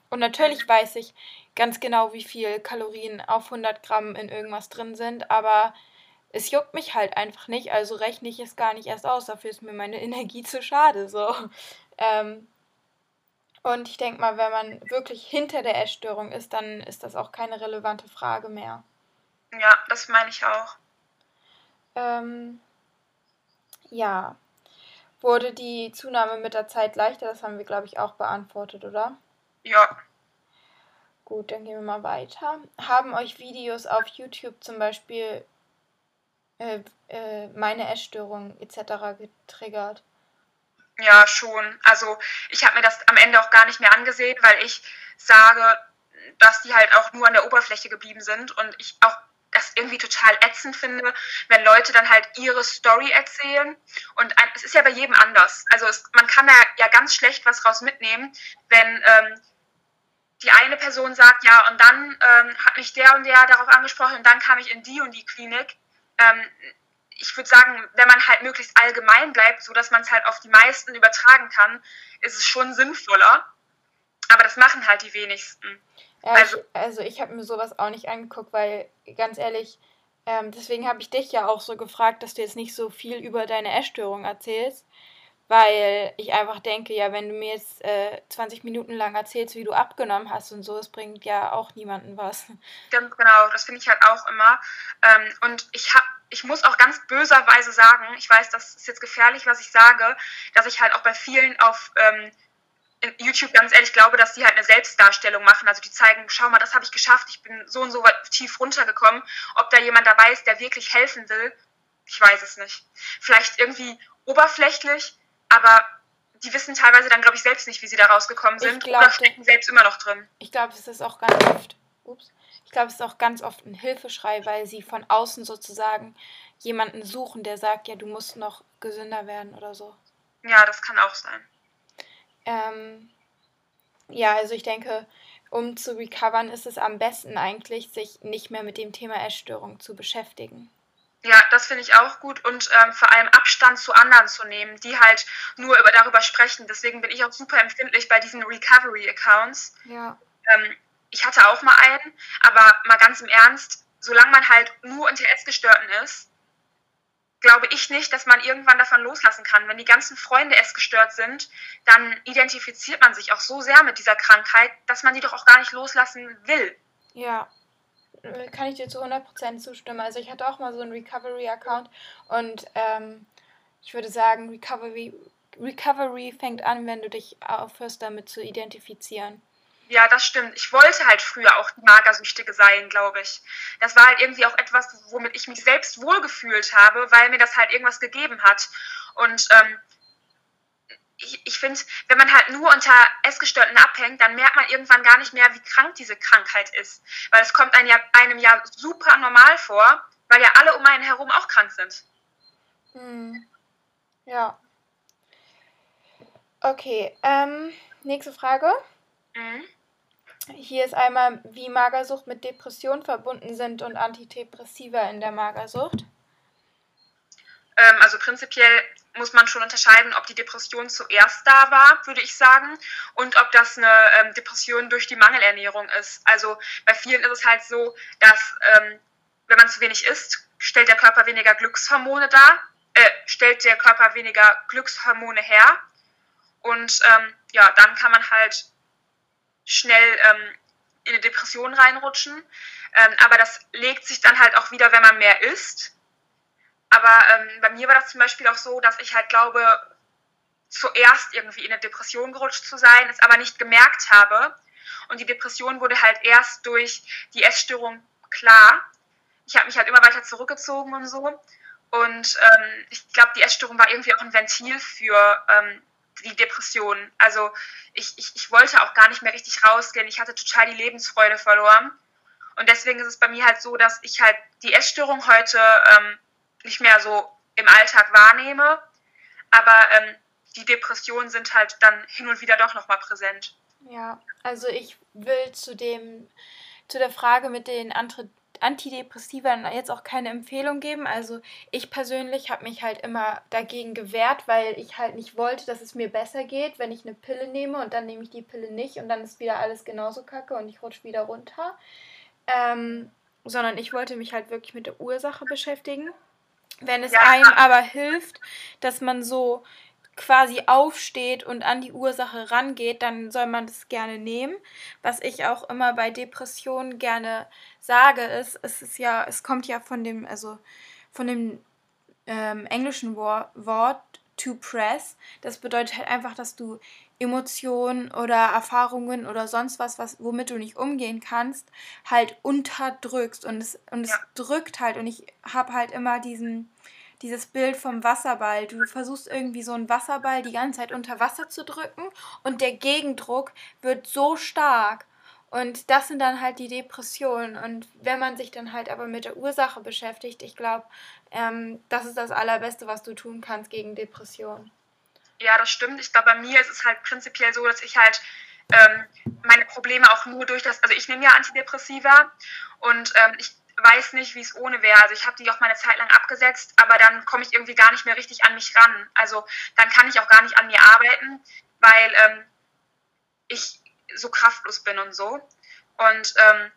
Und natürlich weiß ich ganz genau, wie viel Kalorien auf 100 Gramm in irgendwas drin sind, aber es juckt mich halt einfach nicht, also rechne ich es gar nicht erst aus. Dafür ist mir meine Energie zu schade. So. Ähm, und ich denke mal, wenn man wirklich hinter der Essstörung ist, dann ist das auch keine relevante Frage mehr. Ja, das meine ich auch. Ähm, ja. Wurde die Zunahme mit der Zeit leichter? Das haben wir, glaube ich, auch beantwortet, oder? Ja. Gut, dann gehen wir mal weiter. Haben euch Videos auf YouTube zum Beispiel äh, äh, meine Essstörung etc. getriggert? Ja, schon. Also ich habe mir das am Ende auch gar nicht mehr angesehen, weil ich sage, dass die halt auch nur an der Oberfläche geblieben sind und ich auch das irgendwie total ätzend finde, wenn Leute dann halt ihre Story erzählen. Und ein, es ist ja bei jedem anders. Also es, man kann da ja ganz schlecht was raus mitnehmen, wenn ähm, die eine Person sagt, ja, und dann ähm, hat mich der und der darauf angesprochen und dann kam ich in die und die Klinik. Ähm, ich würde sagen, wenn man halt möglichst allgemein bleibt, so dass man es halt auf die meisten übertragen kann, ist es schon sinnvoller. Aber das machen halt die wenigsten. Ja, also, ich, also ich habe mir sowas auch nicht angeguckt, weil ganz ehrlich, ähm, deswegen habe ich dich ja auch so gefragt, dass du jetzt nicht so viel über deine Essstörung erzählst, weil ich einfach denke, ja, wenn du mir jetzt äh, 20 Minuten lang erzählst, wie du abgenommen hast und so, es bringt ja auch niemanden was. Ganz genau, das finde ich halt auch immer. Ähm, und ich habe ich muss auch ganz böserweise sagen, ich weiß, das ist jetzt gefährlich, was ich sage, dass ich halt auch bei vielen auf ähm, YouTube ganz ehrlich glaube, dass die halt eine Selbstdarstellung machen. Also die zeigen, schau mal, das habe ich geschafft, ich bin so und so tief runtergekommen. Ob da jemand dabei ist, der wirklich helfen will, ich weiß es nicht. Vielleicht irgendwie oberflächlich, aber die wissen teilweise dann, glaube ich, selbst nicht, wie sie da rausgekommen sind glaub, oder stecken selbst immer noch drin. Ich glaube, es ist auch ganz oft, ups, ich glaube, es ist auch ganz oft ein Hilfeschrei, weil sie von außen sozusagen jemanden suchen, der sagt, ja, du musst noch gesünder werden oder so. Ja, das kann auch sein. Ähm, ja, also ich denke, um zu recovern, ist es am besten eigentlich, sich nicht mehr mit dem Thema Essstörung zu beschäftigen. Ja, das finde ich auch gut und ähm, vor allem Abstand zu anderen zu nehmen, die halt nur über, darüber sprechen. Deswegen bin ich auch super empfindlich bei diesen Recovery-Accounts. Ja. Ähm, ich hatte auch mal einen, aber mal ganz im Ernst, solange man halt nur unter Essgestörten ist, glaube ich nicht, dass man irgendwann davon loslassen kann. Wenn die ganzen Freunde essgestört sind, dann identifiziert man sich auch so sehr mit dieser Krankheit, dass man die doch auch gar nicht loslassen will. Ja, kann ich dir zu 100% zustimmen. Also ich hatte auch mal so einen Recovery-Account und ähm, ich würde sagen, Recovery, Recovery fängt an, wenn du dich aufhörst, damit zu identifizieren. Ja, das stimmt. Ich wollte halt früher auch die Magersüchtige sein, glaube ich. Das war halt irgendwie auch etwas, womit ich mich selbst wohlgefühlt habe, weil mir das halt irgendwas gegeben hat. Und ähm, ich, ich finde, wenn man halt nur unter Essgestörten abhängt, dann merkt man irgendwann gar nicht mehr, wie krank diese Krankheit ist. Weil es kommt einem ja, einem ja super normal vor, weil ja alle um einen herum auch krank sind. Hm. Ja. Okay, ähm, nächste Frage. Mhm. Hier ist einmal, wie Magersucht mit Depression verbunden sind und Antidepressiva in der Magersucht. Ähm, also prinzipiell muss man schon unterscheiden, ob die Depression zuerst da war, würde ich sagen, und ob das eine ähm, Depression durch die Mangelernährung ist. Also bei vielen ist es halt so, dass ähm, wenn man zu wenig isst, stellt der Körper weniger Glückshormone dar, äh, stellt der Körper weniger Glückshormone her. Und ähm, ja, dann kann man halt schnell ähm, in eine Depression reinrutschen. Ähm, aber das legt sich dann halt auch wieder, wenn man mehr isst. Aber ähm, bei mir war das zum Beispiel auch so, dass ich halt glaube, zuerst irgendwie in eine Depression gerutscht zu sein, es aber nicht gemerkt habe. Und die Depression wurde halt erst durch die Essstörung klar. Ich habe mich halt immer weiter zurückgezogen und so. Und ähm, ich glaube, die Essstörung war irgendwie auch ein Ventil für ähm, die Depression. Also ich, ich, ich wollte auch gar nicht mehr richtig rausgehen. Ich hatte total die Lebensfreude verloren. Und deswegen ist es bei mir halt so, dass ich halt die Essstörung heute ähm, nicht mehr so im Alltag wahrnehme. Aber ähm, die Depressionen sind halt dann hin und wieder doch nochmal präsent. Ja, also ich will zu dem, zu der Frage mit den Antidepressiva jetzt auch keine Empfehlung geben. Also ich persönlich habe mich halt immer dagegen gewehrt, weil ich halt nicht wollte, dass es mir besser geht, wenn ich eine Pille nehme und dann nehme ich die Pille nicht und dann ist wieder alles genauso kacke und ich rutsche wieder runter. Ähm, sondern ich wollte mich halt wirklich mit der Ursache beschäftigen. Wenn es ja. einem aber hilft, dass man so quasi aufsteht und an die Ursache rangeht, dann soll man das gerne nehmen. Was ich auch immer bei Depressionen gerne sage, ist, es ist ja, es kommt ja von dem, also von dem ähm, englischen Wort to press. Das bedeutet halt einfach, dass du Emotionen oder Erfahrungen oder sonst was, was womit du nicht umgehen kannst, halt unterdrückst und es und ja. es drückt halt und ich habe halt immer diesen dieses Bild vom Wasserball. Du versuchst irgendwie so einen Wasserball die ganze Zeit unter Wasser zu drücken und der Gegendruck wird so stark. Und das sind dann halt die Depressionen. Und wenn man sich dann halt aber mit der Ursache beschäftigt, ich glaube, ähm, das ist das Allerbeste, was du tun kannst gegen Depressionen. Ja, das stimmt. Ich glaube, bei mir ist es halt prinzipiell so, dass ich halt ähm, meine Probleme auch nur durch das, also ich nehme ja Antidepressiva und ähm, ich weiß nicht, wie es ohne wäre. Also ich habe die auch meine Zeit lang abgesetzt, aber dann komme ich irgendwie gar nicht mehr richtig an mich ran. Also dann kann ich auch gar nicht an mir arbeiten, weil ähm, ich so kraftlos bin und so. Und ähm,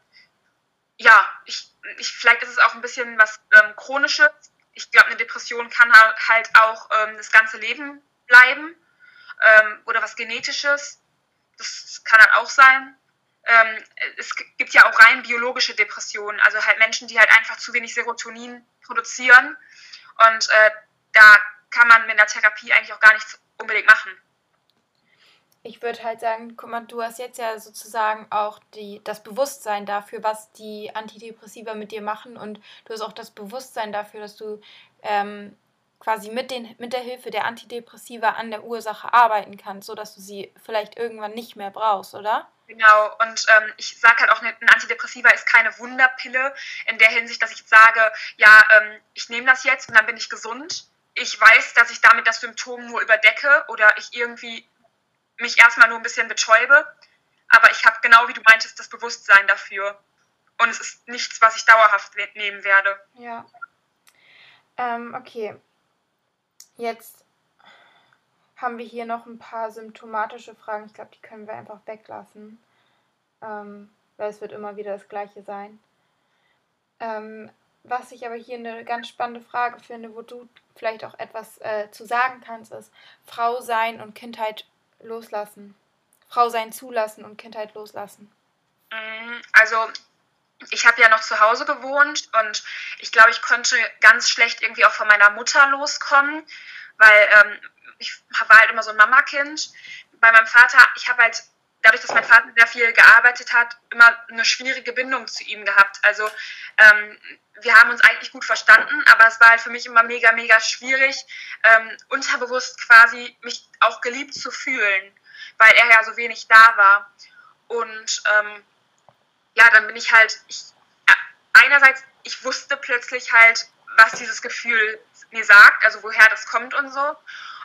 ja, ich, ich, vielleicht ist es auch ein bisschen was ähm, Chronisches. Ich glaube, eine Depression kann halt auch ähm, das ganze Leben bleiben ähm, oder was Genetisches. Das kann halt auch sein. Ähm, es gibt ja auch rein biologische Depressionen, also halt Menschen, die halt einfach zu wenig Serotonin produzieren. Und äh, da kann man mit einer Therapie eigentlich auch gar nichts unbedingt machen. Ich würde halt sagen, guck mal, du hast jetzt ja sozusagen auch die, das Bewusstsein dafür, was die Antidepressiva mit dir machen und du hast auch das Bewusstsein dafür, dass du ähm, quasi mit, den, mit der Hilfe der Antidepressiva an der Ursache arbeiten kannst, sodass du sie vielleicht irgendwann nicht mehr brauchst, oder? Genau, und ähm, ich sage halt auch, ein Antidepressiva ist keine Wunderpille in der Hinsicht, dass ich sage, ja, ähm, ich nehme das jetzt und dann bin ich gesund. Ich weiß, dass ich damit das Symptom nur überdecke oder ich irgendwie mich erstmal nur ein bisschen betäube. Aber ich habe genau wie du meintest das Bewusstsein dafür. Und es ist nichts, was ich dauerhaft nehmen werde. Ja. Ähm, okay. Jetzt haben wir hier noch ein paar symptomatische Fragen. Ich glaube, die können wir einfach weglassen, ähm, weil es wird immer wieder das Gleiche sein. Ähm, was ich aber hier eine ganz spannende Frage finde, wo du vielleicht auch etwas äh, zu sagen kannst, ist Frau sein und Kindheit loslassen. Frau sein zulassen und Kindheit loslassen. Mm, also ich habe ja noch zu Hause gewohnt und ich glaube, ich konnte ganz schlecht irgendwie auch von meiner Mutter loskommen, weil ähm, ich war halt immer so ein Mamakind. Bei meinem Vater, ich habe halt dadurch, dass mein Vater sehr viel gearbeitet hat, immer eine schwierige Bindung zu ihm gehabt. Also ähm, wir haben uns eigentlich gut verstanden, aber es war halt für mich immer mega, mega schwierig, ähm, unterbewusst quasi mich auch geliebt zu fühlen, weil er ja so wenig da war. Und ähm, ja, dann bin ich halt, ich, einerseits, ich wusste plötzlich halt, was dieses Gefühl mir sagt, also woher das kommt und so.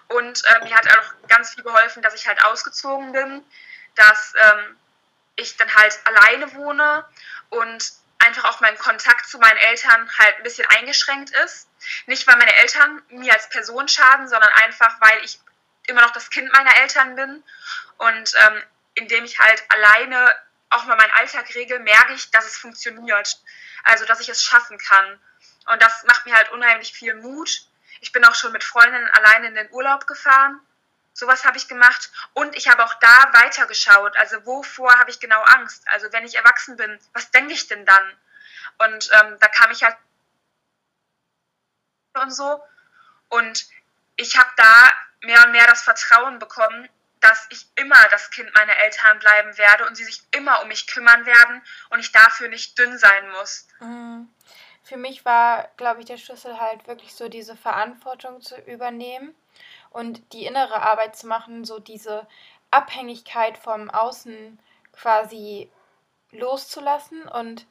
Und äh, mir hat auch ganz viel geholfen, dass ich halt ausgezogen bin, dass ähm, ich dann halt alleine wohne und einfach auch mein Kontakt zu meinen Eltern halt ein bisschen eingeschränkt ist. Nicht, weil meine Eltern mir als Person schaden, sondern einfach, weil ich immer noch das Kind meiner Eltern bin. Und ähm, indem ich halt alleine auch mal meinen Alltag regel, merke ich, dass es funktioniert. Also, dass ich es schaffen kann. Und das macht mir halt unheimlich viel Mut. Ich bin auch schon mit Freundinnen alleine in den Urlaub gefahren. Sowas habe ich gemacht. Und ich habe auch da weitergeschaut. Also, wovor habe ich genau Angst? Also, wenn ich erwachsen bin, was denke ich denn dann? Und ähm, da kam ich halt und so. Und ich habe da mehr und mehr das Vertrauen bekommen, dass ich immer das Kind meiner Eltern bleiben werde und sie sich immer um mich kümmern werden und ich dafür nicht dünn sein muss. Mhm. Für mich war, glaube ich, der Schlüssel halt wirklich so diese Verantwortung zu übernehmen und die innere Arbeit zu machen, so diese Abhängigkeit vom Außen quasi loszulassen und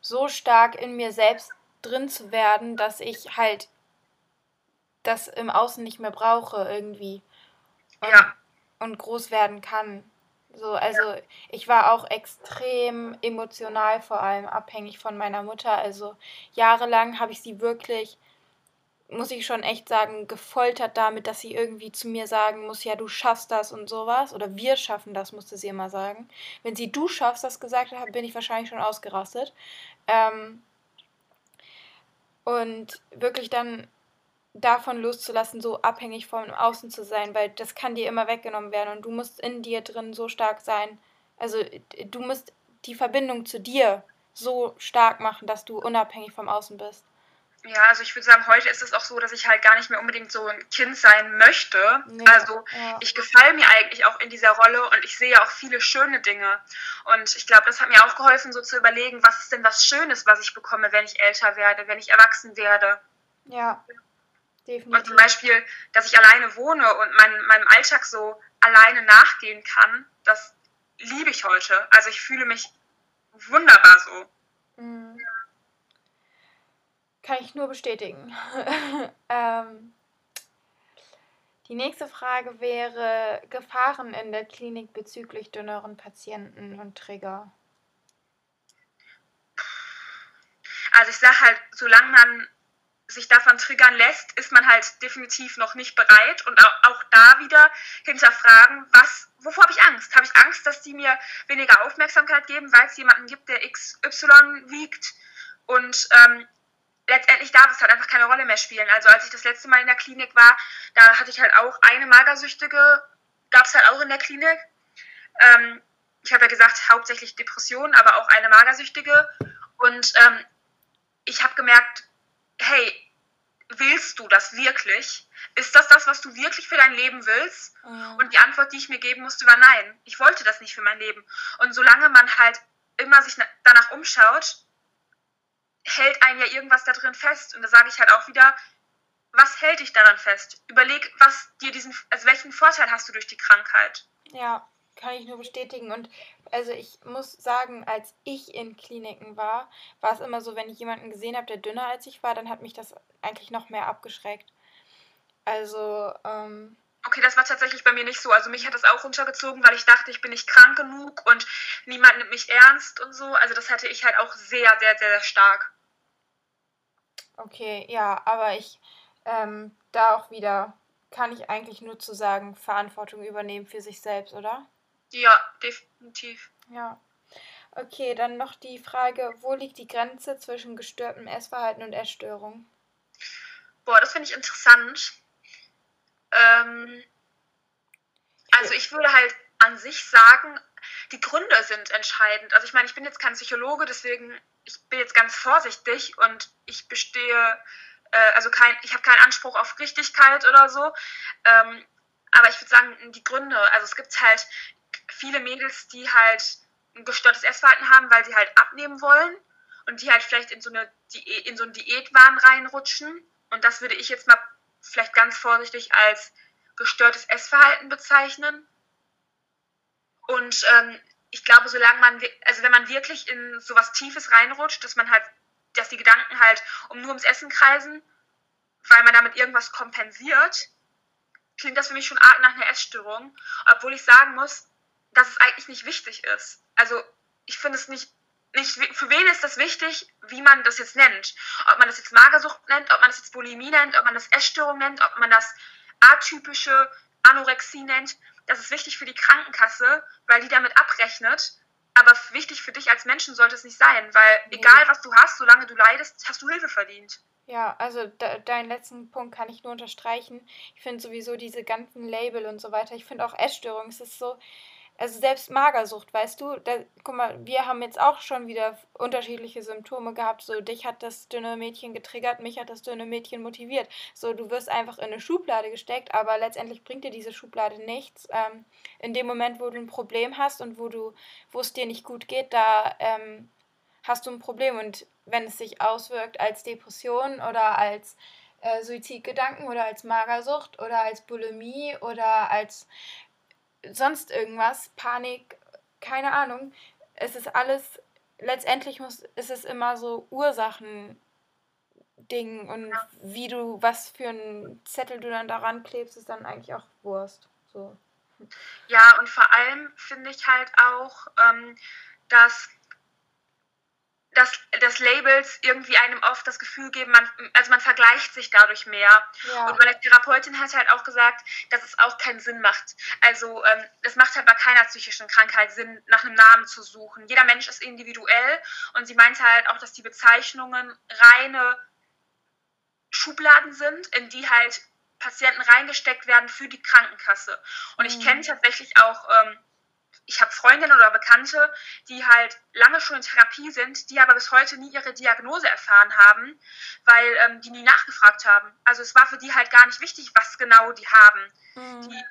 so stark in mir selbst drin zu werden, dass ich halt das im Außen nicht mehr brauche irgendwie. Und, ja. Und groß werden kann. So, also ich war auch extrem emotional vor allem abhängig von meiner Mutter. Also jahrelang habe ich sie wirklich, muss ich schon echt sagen, gefoltert damit, dass sie irgendwie zu mir sagen muss, ja, du schaffst das und sowas. Oder wir schaffen das, musste sie immer sagen. Wenn sie du schaffst das gesagt hat, bin ich wahrscheinlich schon ausgerastet. Ähm, und wirklich dann davon loszulassen, so abhängig vom Außen zu sein, weil das kann dir immer weggenommen werden und du musst in dir drin so stark sein. Also du musst die Verbindung zu dir so stark machen, dass du unabhängig vom Außen bist. Ja, also ich würde sagen, heute ist es auch so, dass ich halt gar nicht mehr unbedingt so ein Kind sein möchte. Nee, also ja. ich gefalle mir eigentlich auch in dieser Rolle und ich sehe auch viele schöne Dinge. Und ich glaube, das hat mir auch geholfen, so zu überlegen, was ist denn was Schönes, was ich bekomme, wenn ich älter werde, wenn ich erwachsen werde. Ja. Definitiv. Und zum Beispiel, dass ich alleine wohne und mein, meinem Alltag so alleine nachgehen kann, das liebe ich heute. Also ich fühle mich wunderbar so. Mhm. Kann ich nur bestätigen. ähm, die nächste Frage wäre Gefahren in der Klinik bezüglich dünneren Patienten und Trigger. Also ich sage halt, solange man sich davon triggern lässt, ist man halt definitiv noch nicht bereit und auch, auch da wieder hinterfragen, was, wovor habe ich Angst? Habe ich Angst, dass die mir weniger Aufmerksamkeit geben, weil es jemanden gibt, der XY wiegt und ähm, letztendlich darf es halt einfach keine Rolle mehr spielen. Also als ich das letzte Mal in der Klinik war, da hatte ich halt auch eine Magersüchtige, gab es halt auch in der Klinik. Ähm, ich habe ja gesagt, hauptsächlich Depressionen, aber auch eine Magersüchtige und ähm, ich habe gemerkt, hey, willst du das wirklich? Ist das das, was du wirklich für dein Leben willst? Mhm. Und die Antwort, die ich mir geben musste, war nein. Ich wollte das nicht für mein Leben. Und solange man halt immer sich danach umschaut, hält einen ja irgendwas da drin fest. Und da sage ich halt auch wieder, was hält dich daran fest? Überleg, was dir diesen, also welchen Vorteil hast du durch die Krankheit? Ja, kann ich nur bestätigen. Und also ich muss sagen, als ich in Kliniken war, war es immer so, wenn ich jemanden gesehen habe, der dünner als ich war, dann hat mich das eigentlich noch mehr abgeschreckt. Also, ähm, Okay, das war tatsächlich bei mir nicht so. Also mich hat das auch runtergezogen, weil ich dachte, ich bin nicht krank genug und niemand nimmt mich ernst und so. Also das hatte ich halt auch sehr, sehr, sehr, sehr stark. Okay, ja, aber ich ähm, da auch wieder kann ich eigentlich nur zu sagen, Verantwortung übernehmen für sich selbst, oder? Ja, definitiv. Ja. Okay, dann noch die Frage, wo liegt die Grenze zwischen gestörtem Essverhalten und Essstörung? Boah, das finde ich interessant. Ähm, also ich würde halt an sich sagen, die Gründe sind entscheidend. Also ich meine, ich bin jetzt kein Psychologe, deswegen ich bin jetzt ganz vorsichtig und ich bestehe, äh, also kein, ich habe keinen Anspruch auf Richtigkeit oder so. Ähm, aber ich würde sagen, die Gründe, also es gibt halt viele Mädels, die halt ein gestörtes Essverhalten haben, weil sie halt abnehmen wollen und die halt vielleicht in so, eine Diät, in so einen Diätwahn reinrutschen. Und das würde ich jetzt mal vielleicht ganz vorsichtig als gestörtes Essverhalten bezeichnen. Und ähm, ich glaube, solange man, also wenn man wirklich in sowas Tiefes reinrutscht, dass man halt, dass die Gedanken halt um nur ums Essen kreisen, weil man damit irgendwas kompensiert, klingt das für mich schon arg nach einer Essstörung. Obwohl ich sagen muss, dass es eigentlich nicht wichtig ist. Also ich finde es nicht nicht, für wen ist das wichtig, wie man das jetzt nennt. Ob man das jetzt Magersucht nennt, ob man das jetzt Bulimie nennt, ob man das Essstörung nennt, ob man das atypische Anorexie nennt. Das ist wichtig für die Krankenkasse, weil die damit abrechnet. Aber wichtig für dich als Menschen sollte es nicht sein, weil nee. egal was du hast, solange du leidest, hast du Hilfe verdient. Ja, also de deinen letzten Punkt kann ich nur unterstreichen. Ich finde sowieso diese ganzen Label und so weiter. Ich finde auch Essstörung, es ist so, also selbst Magersucht, weißt du, da, guck mal, wir haben jetzt auch schon wieder unterschiedliche Symptome gehabt. So, dich hat das dünne Mädchen getriggert, mich hat das dünne Mädchen motiviert. So, du wirst einfach in eine Schublade gesteckt, aber letztendlich bringt dir diese Schublade nichts. Ähm, in dem Moment, wo du ein Problem hast und wo du, wo es dir nicht gut geht, da ähm, hast du ein Problem. Und wenn es sich auswirkt als Depression oder als äh, Suizidgedanken oder als Magersucht oder als Bulimie oder als sonst irgendwas, Panik, keine Ahnung. Es ist alles, letztendlich muss, ist es immer so Ursachen. Ding und ja. wie du, was für einen Zettel du dann daran klebst, ist dann eigentlich auch Wurst. So. Ja, und vor allem finde ich halt auch, ähm, dass dass, dass Labels irgendwie einem oft das Gefühl geben, man, also man vergleicht sich dadurch mehr. Ja. Und meine Therapeutin hat halt auch gesagt, dass es auch keinen Sinn macht. Also ähm, es macht halt bei keiner psychischen Krankheit Sinn, nach einem Namen zu suchen. Jeder Mensch ist individuell und sie meinte halt auch, dass die Bezeichnungen reine Schubladen sind, in die halt Patienten reingesteckt werden für die Krankenkasse. Und ich mhm. kenne tatsächlich auch ähm, ich habe Freundinnen oder Bekannte, die halt lange schon in Therapie sind, die aber bis heute nie ihre Diagnose erfahren haben, weil ähm, die nie nachgefragt haben. Also es war für die halt gar nicht wichtig, was genau die haben. Mhm. Die,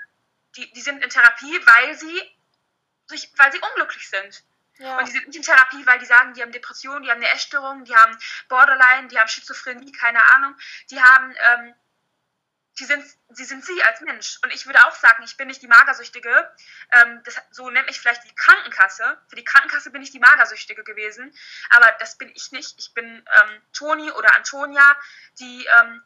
die, die sind in Therapie, weil sie, sich, weil sie unglücklich sind. Ja. Und die sind nicht in Therapie, weil die sagen, die haben Depressionen, die haben eine Essstörung, die haben Borderline, die haben Schizophrenie, keine Ahnung. Die haben ähm, die sind, sie sind sie als Mensch. Und ich würde auch sagen, ich bin nicht die Magersüchtige. Ähm, das, so nennt mich vielleicht die Krankenkasse. Für die Krankenkasse bin ich die Magersüchtige gewesen. Aber das bin ich nicht. Ich bin ähm, Toni oder Antonia, die ähm,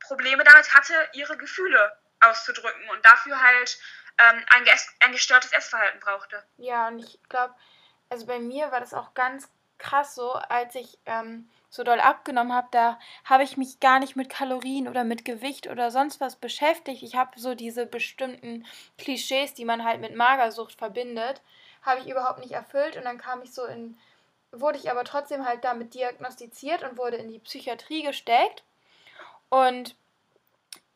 Probleme damit hatte, ihre Gefühle auszudrücken und dafür halt ähm, ein, ein gestörtes Essverhalten brauchte. Ja, und ich glaube, also bei mir war das auch ganz krass so, als ich ähm, so doll abgenommen habe, da habe ich mich gar nicht mit Kalorien oder mit Gewicht oder sonst was beschäftigt. Ich habe so diese bestimmten Klischees, die man halt mit Magersucht verbindet, habe ich überhaupt nicht erfüllt. Und dann kam ich so in wurde ich aber trotzdem halt damit diagnostiziert und wurde in die Psychiatrie gesteckt. Und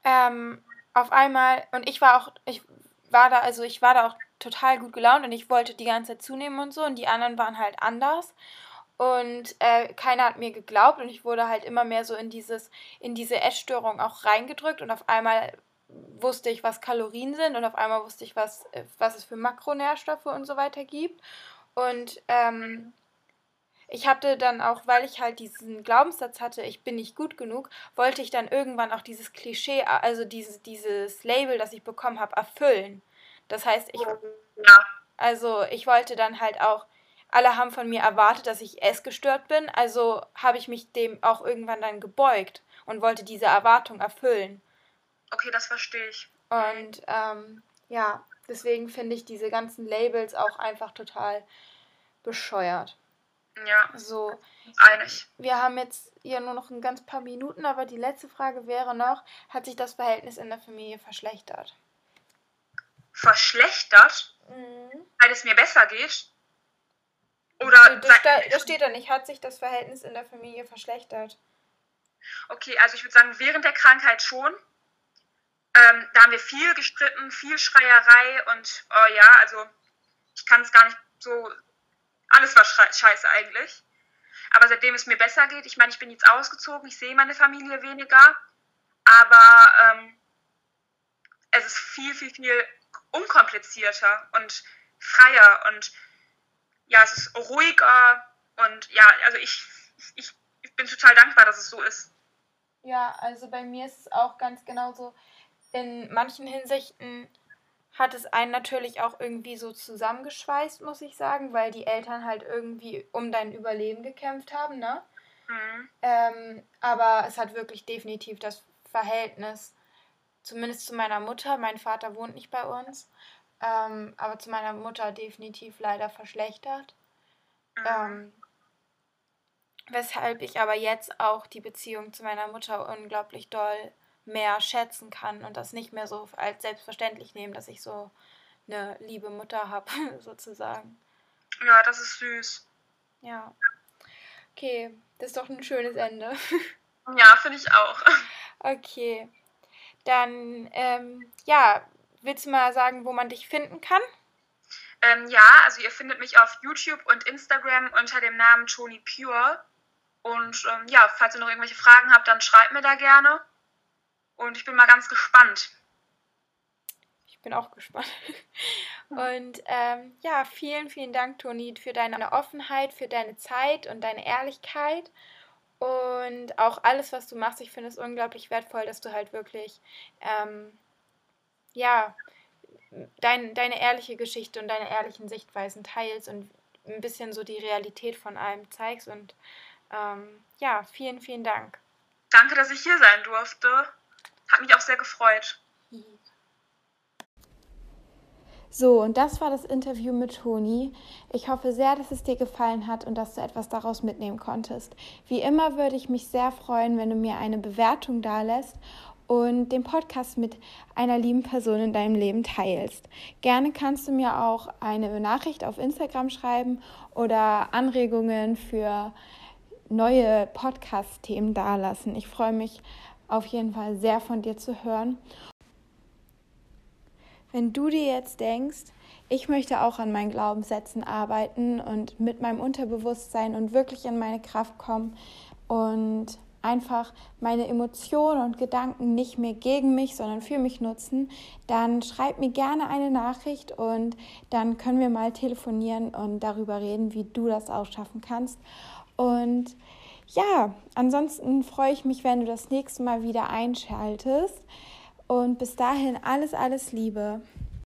ähm, auf einmal und ich war auch ich war da also ich war da auch total gut gelaunt und ich wollte die ganze Zeit zunehmen und so und die anderen waren halt anders und äh, keiner hat mir geglaubt und ich wurde halt immer mehr so in dieses, in diese Essstörung auch reingedrückt und auf einmal wusste ich, was Kalorien sind und auf einmal wusste ich, was, äh, was es für Makronährstoffe und so weiter gibt. Und ähm, ich hatte dann auch, weil ich halt diesen Glaubenssatz hatte, ich bin nicht gut genug, wollte ich dann irgendwann auch dieses Klischee, also dieses, dieses Label, das ich bekommen habe, erfüllen. Das heißt, ich, ja. also ich wollte dann halt auch alle haben von mir erwartet, dass ich essgestört bin, also habe ich mich dem auch irgendwann dann gebeugt und wollte diese Erwartung erfüllen. Okay, das verstehe ich. Und ähm, ja, deswegen finde ich diese ganzen Labels auch einfach total bescheuert. Ja. So. Einig. Wir haben jetzt ja nur noch ein ganz paar Minuten, aber die letzte Frage wäre noch: Hat sich das Verhältnis in der Familie verschlechtert? Verschlechtert? Mhm. Weil es mir besser geht? Oder das, das steht da nicht. Hat sich das Verhältnis in der Familie verschlechtert? Okay, also ich würde sagen, während der Krankheit schon. Ähm, da haben wir viel gestritten, viel Schreierei und oh ja, also ich kann es gar nicht so. Alles war scheiße eigentlich. Aber seitdem es mir besser geht, ich meine, ich bin jetzt ausgezogen, ich sehe meine Familie weniger, aber ähm, es ist viel, viel, viel unkomplizierter und freier und ja, es ist ruhiger und ja, also ich, ich, ich bin total dankbar, dass es so ist. Ja, also bei mir ist es auch ganz genauso. In manchen Hinsichten hat es einen natürlich auch irgendwie so zusammengeschweißt, muss ich sagen, weil die Eltern halt irgendwie um dein Überleben gekämpft haben, ne? Mhm. Ähm, aber es hat wirklich definitiv das Verhältnis, zumindest zu meiner Mutter, mein Vater wohnt nicht bei uns, ähm, aber zu meiner Mutter definitiv leider verschlechtert. Mhm. Ähm, weshalb ich aber jetzt auch die Beziehung zu meiner Mutter unglaublich doll mehr schätzen kann und das nicht mehr so als selbstverständlich nehmen, dass ich so eine liebe Mutter habe, sozusagen. Ja, das ist süß. Ja. Okay, das ist doch ein schönes Ende. Ja, finde ich auch. Okay. Dann, ähm, ja, willst du mal sagen, wo man dich finden kann? Ähm, ja, also ihr findet mich auf YouTube und Instagram unter dem Namen Tony Pure. Und ähm, ja, falls ihr noch irgendwelche Fragen habt, dann schreibt mir da gerne. Und ich bin mal ganz gespannt. Ich bin auch gespannt. Und ähm, ja, vielen, vielen Dank, Toni, für deine Offenheit, für deine Zeit und deine Ehrlichkeit. Und auch alles, was du machst, ich finde es unglaublich wertvoll, dass du halt wirklich, ähm, ja, dein, deine ehrliche Geschichte und deine ehrlichen Sichtweisen teilst und ein bisschen so die Realität von allem zeigst. Und ähm, ja, vielen, vielen Dank. Danke, dass ich hier sein durfte. Hat mich auch sehr gefreut. So, und das war das Interview mit Toni. Ich hoffe sehr, dass es dir gefallen hat und dass du etwas daraus mitnehmen konntest. Wie immer würde ich mich sehr freuen, wenn du mir eine Bewertung dalässt und den Podcast mit einer lieben Person in deinem Leben teilst. Gerne kannst du mir auch eine Nachricht auf Instagram schreiben oder Anregungen für neue Podcast-Themen dalassen. Ich freue mich auf jeden Fall sehr von dir zu hören. Wenn du dir jetzt denkst, ich möchte auch an meinen Glaubenssätzen arbeiten und mit meinem Unterbewusstsein und wirklich in meine Kraft kommen und einfach meine Emotionen und Gedanken nicht mehr gegen mich, sondern für mich nutzen, dann schreib mir gerne eine Nachricht und dann können wir mal telefonieren und darüber reden, wie du das auch schaffen kannst. Und ja, ansonsten freue ich mich, wenn du das nächste Mal wieder einschaltest. Und bis dahin alles, alles Liebe.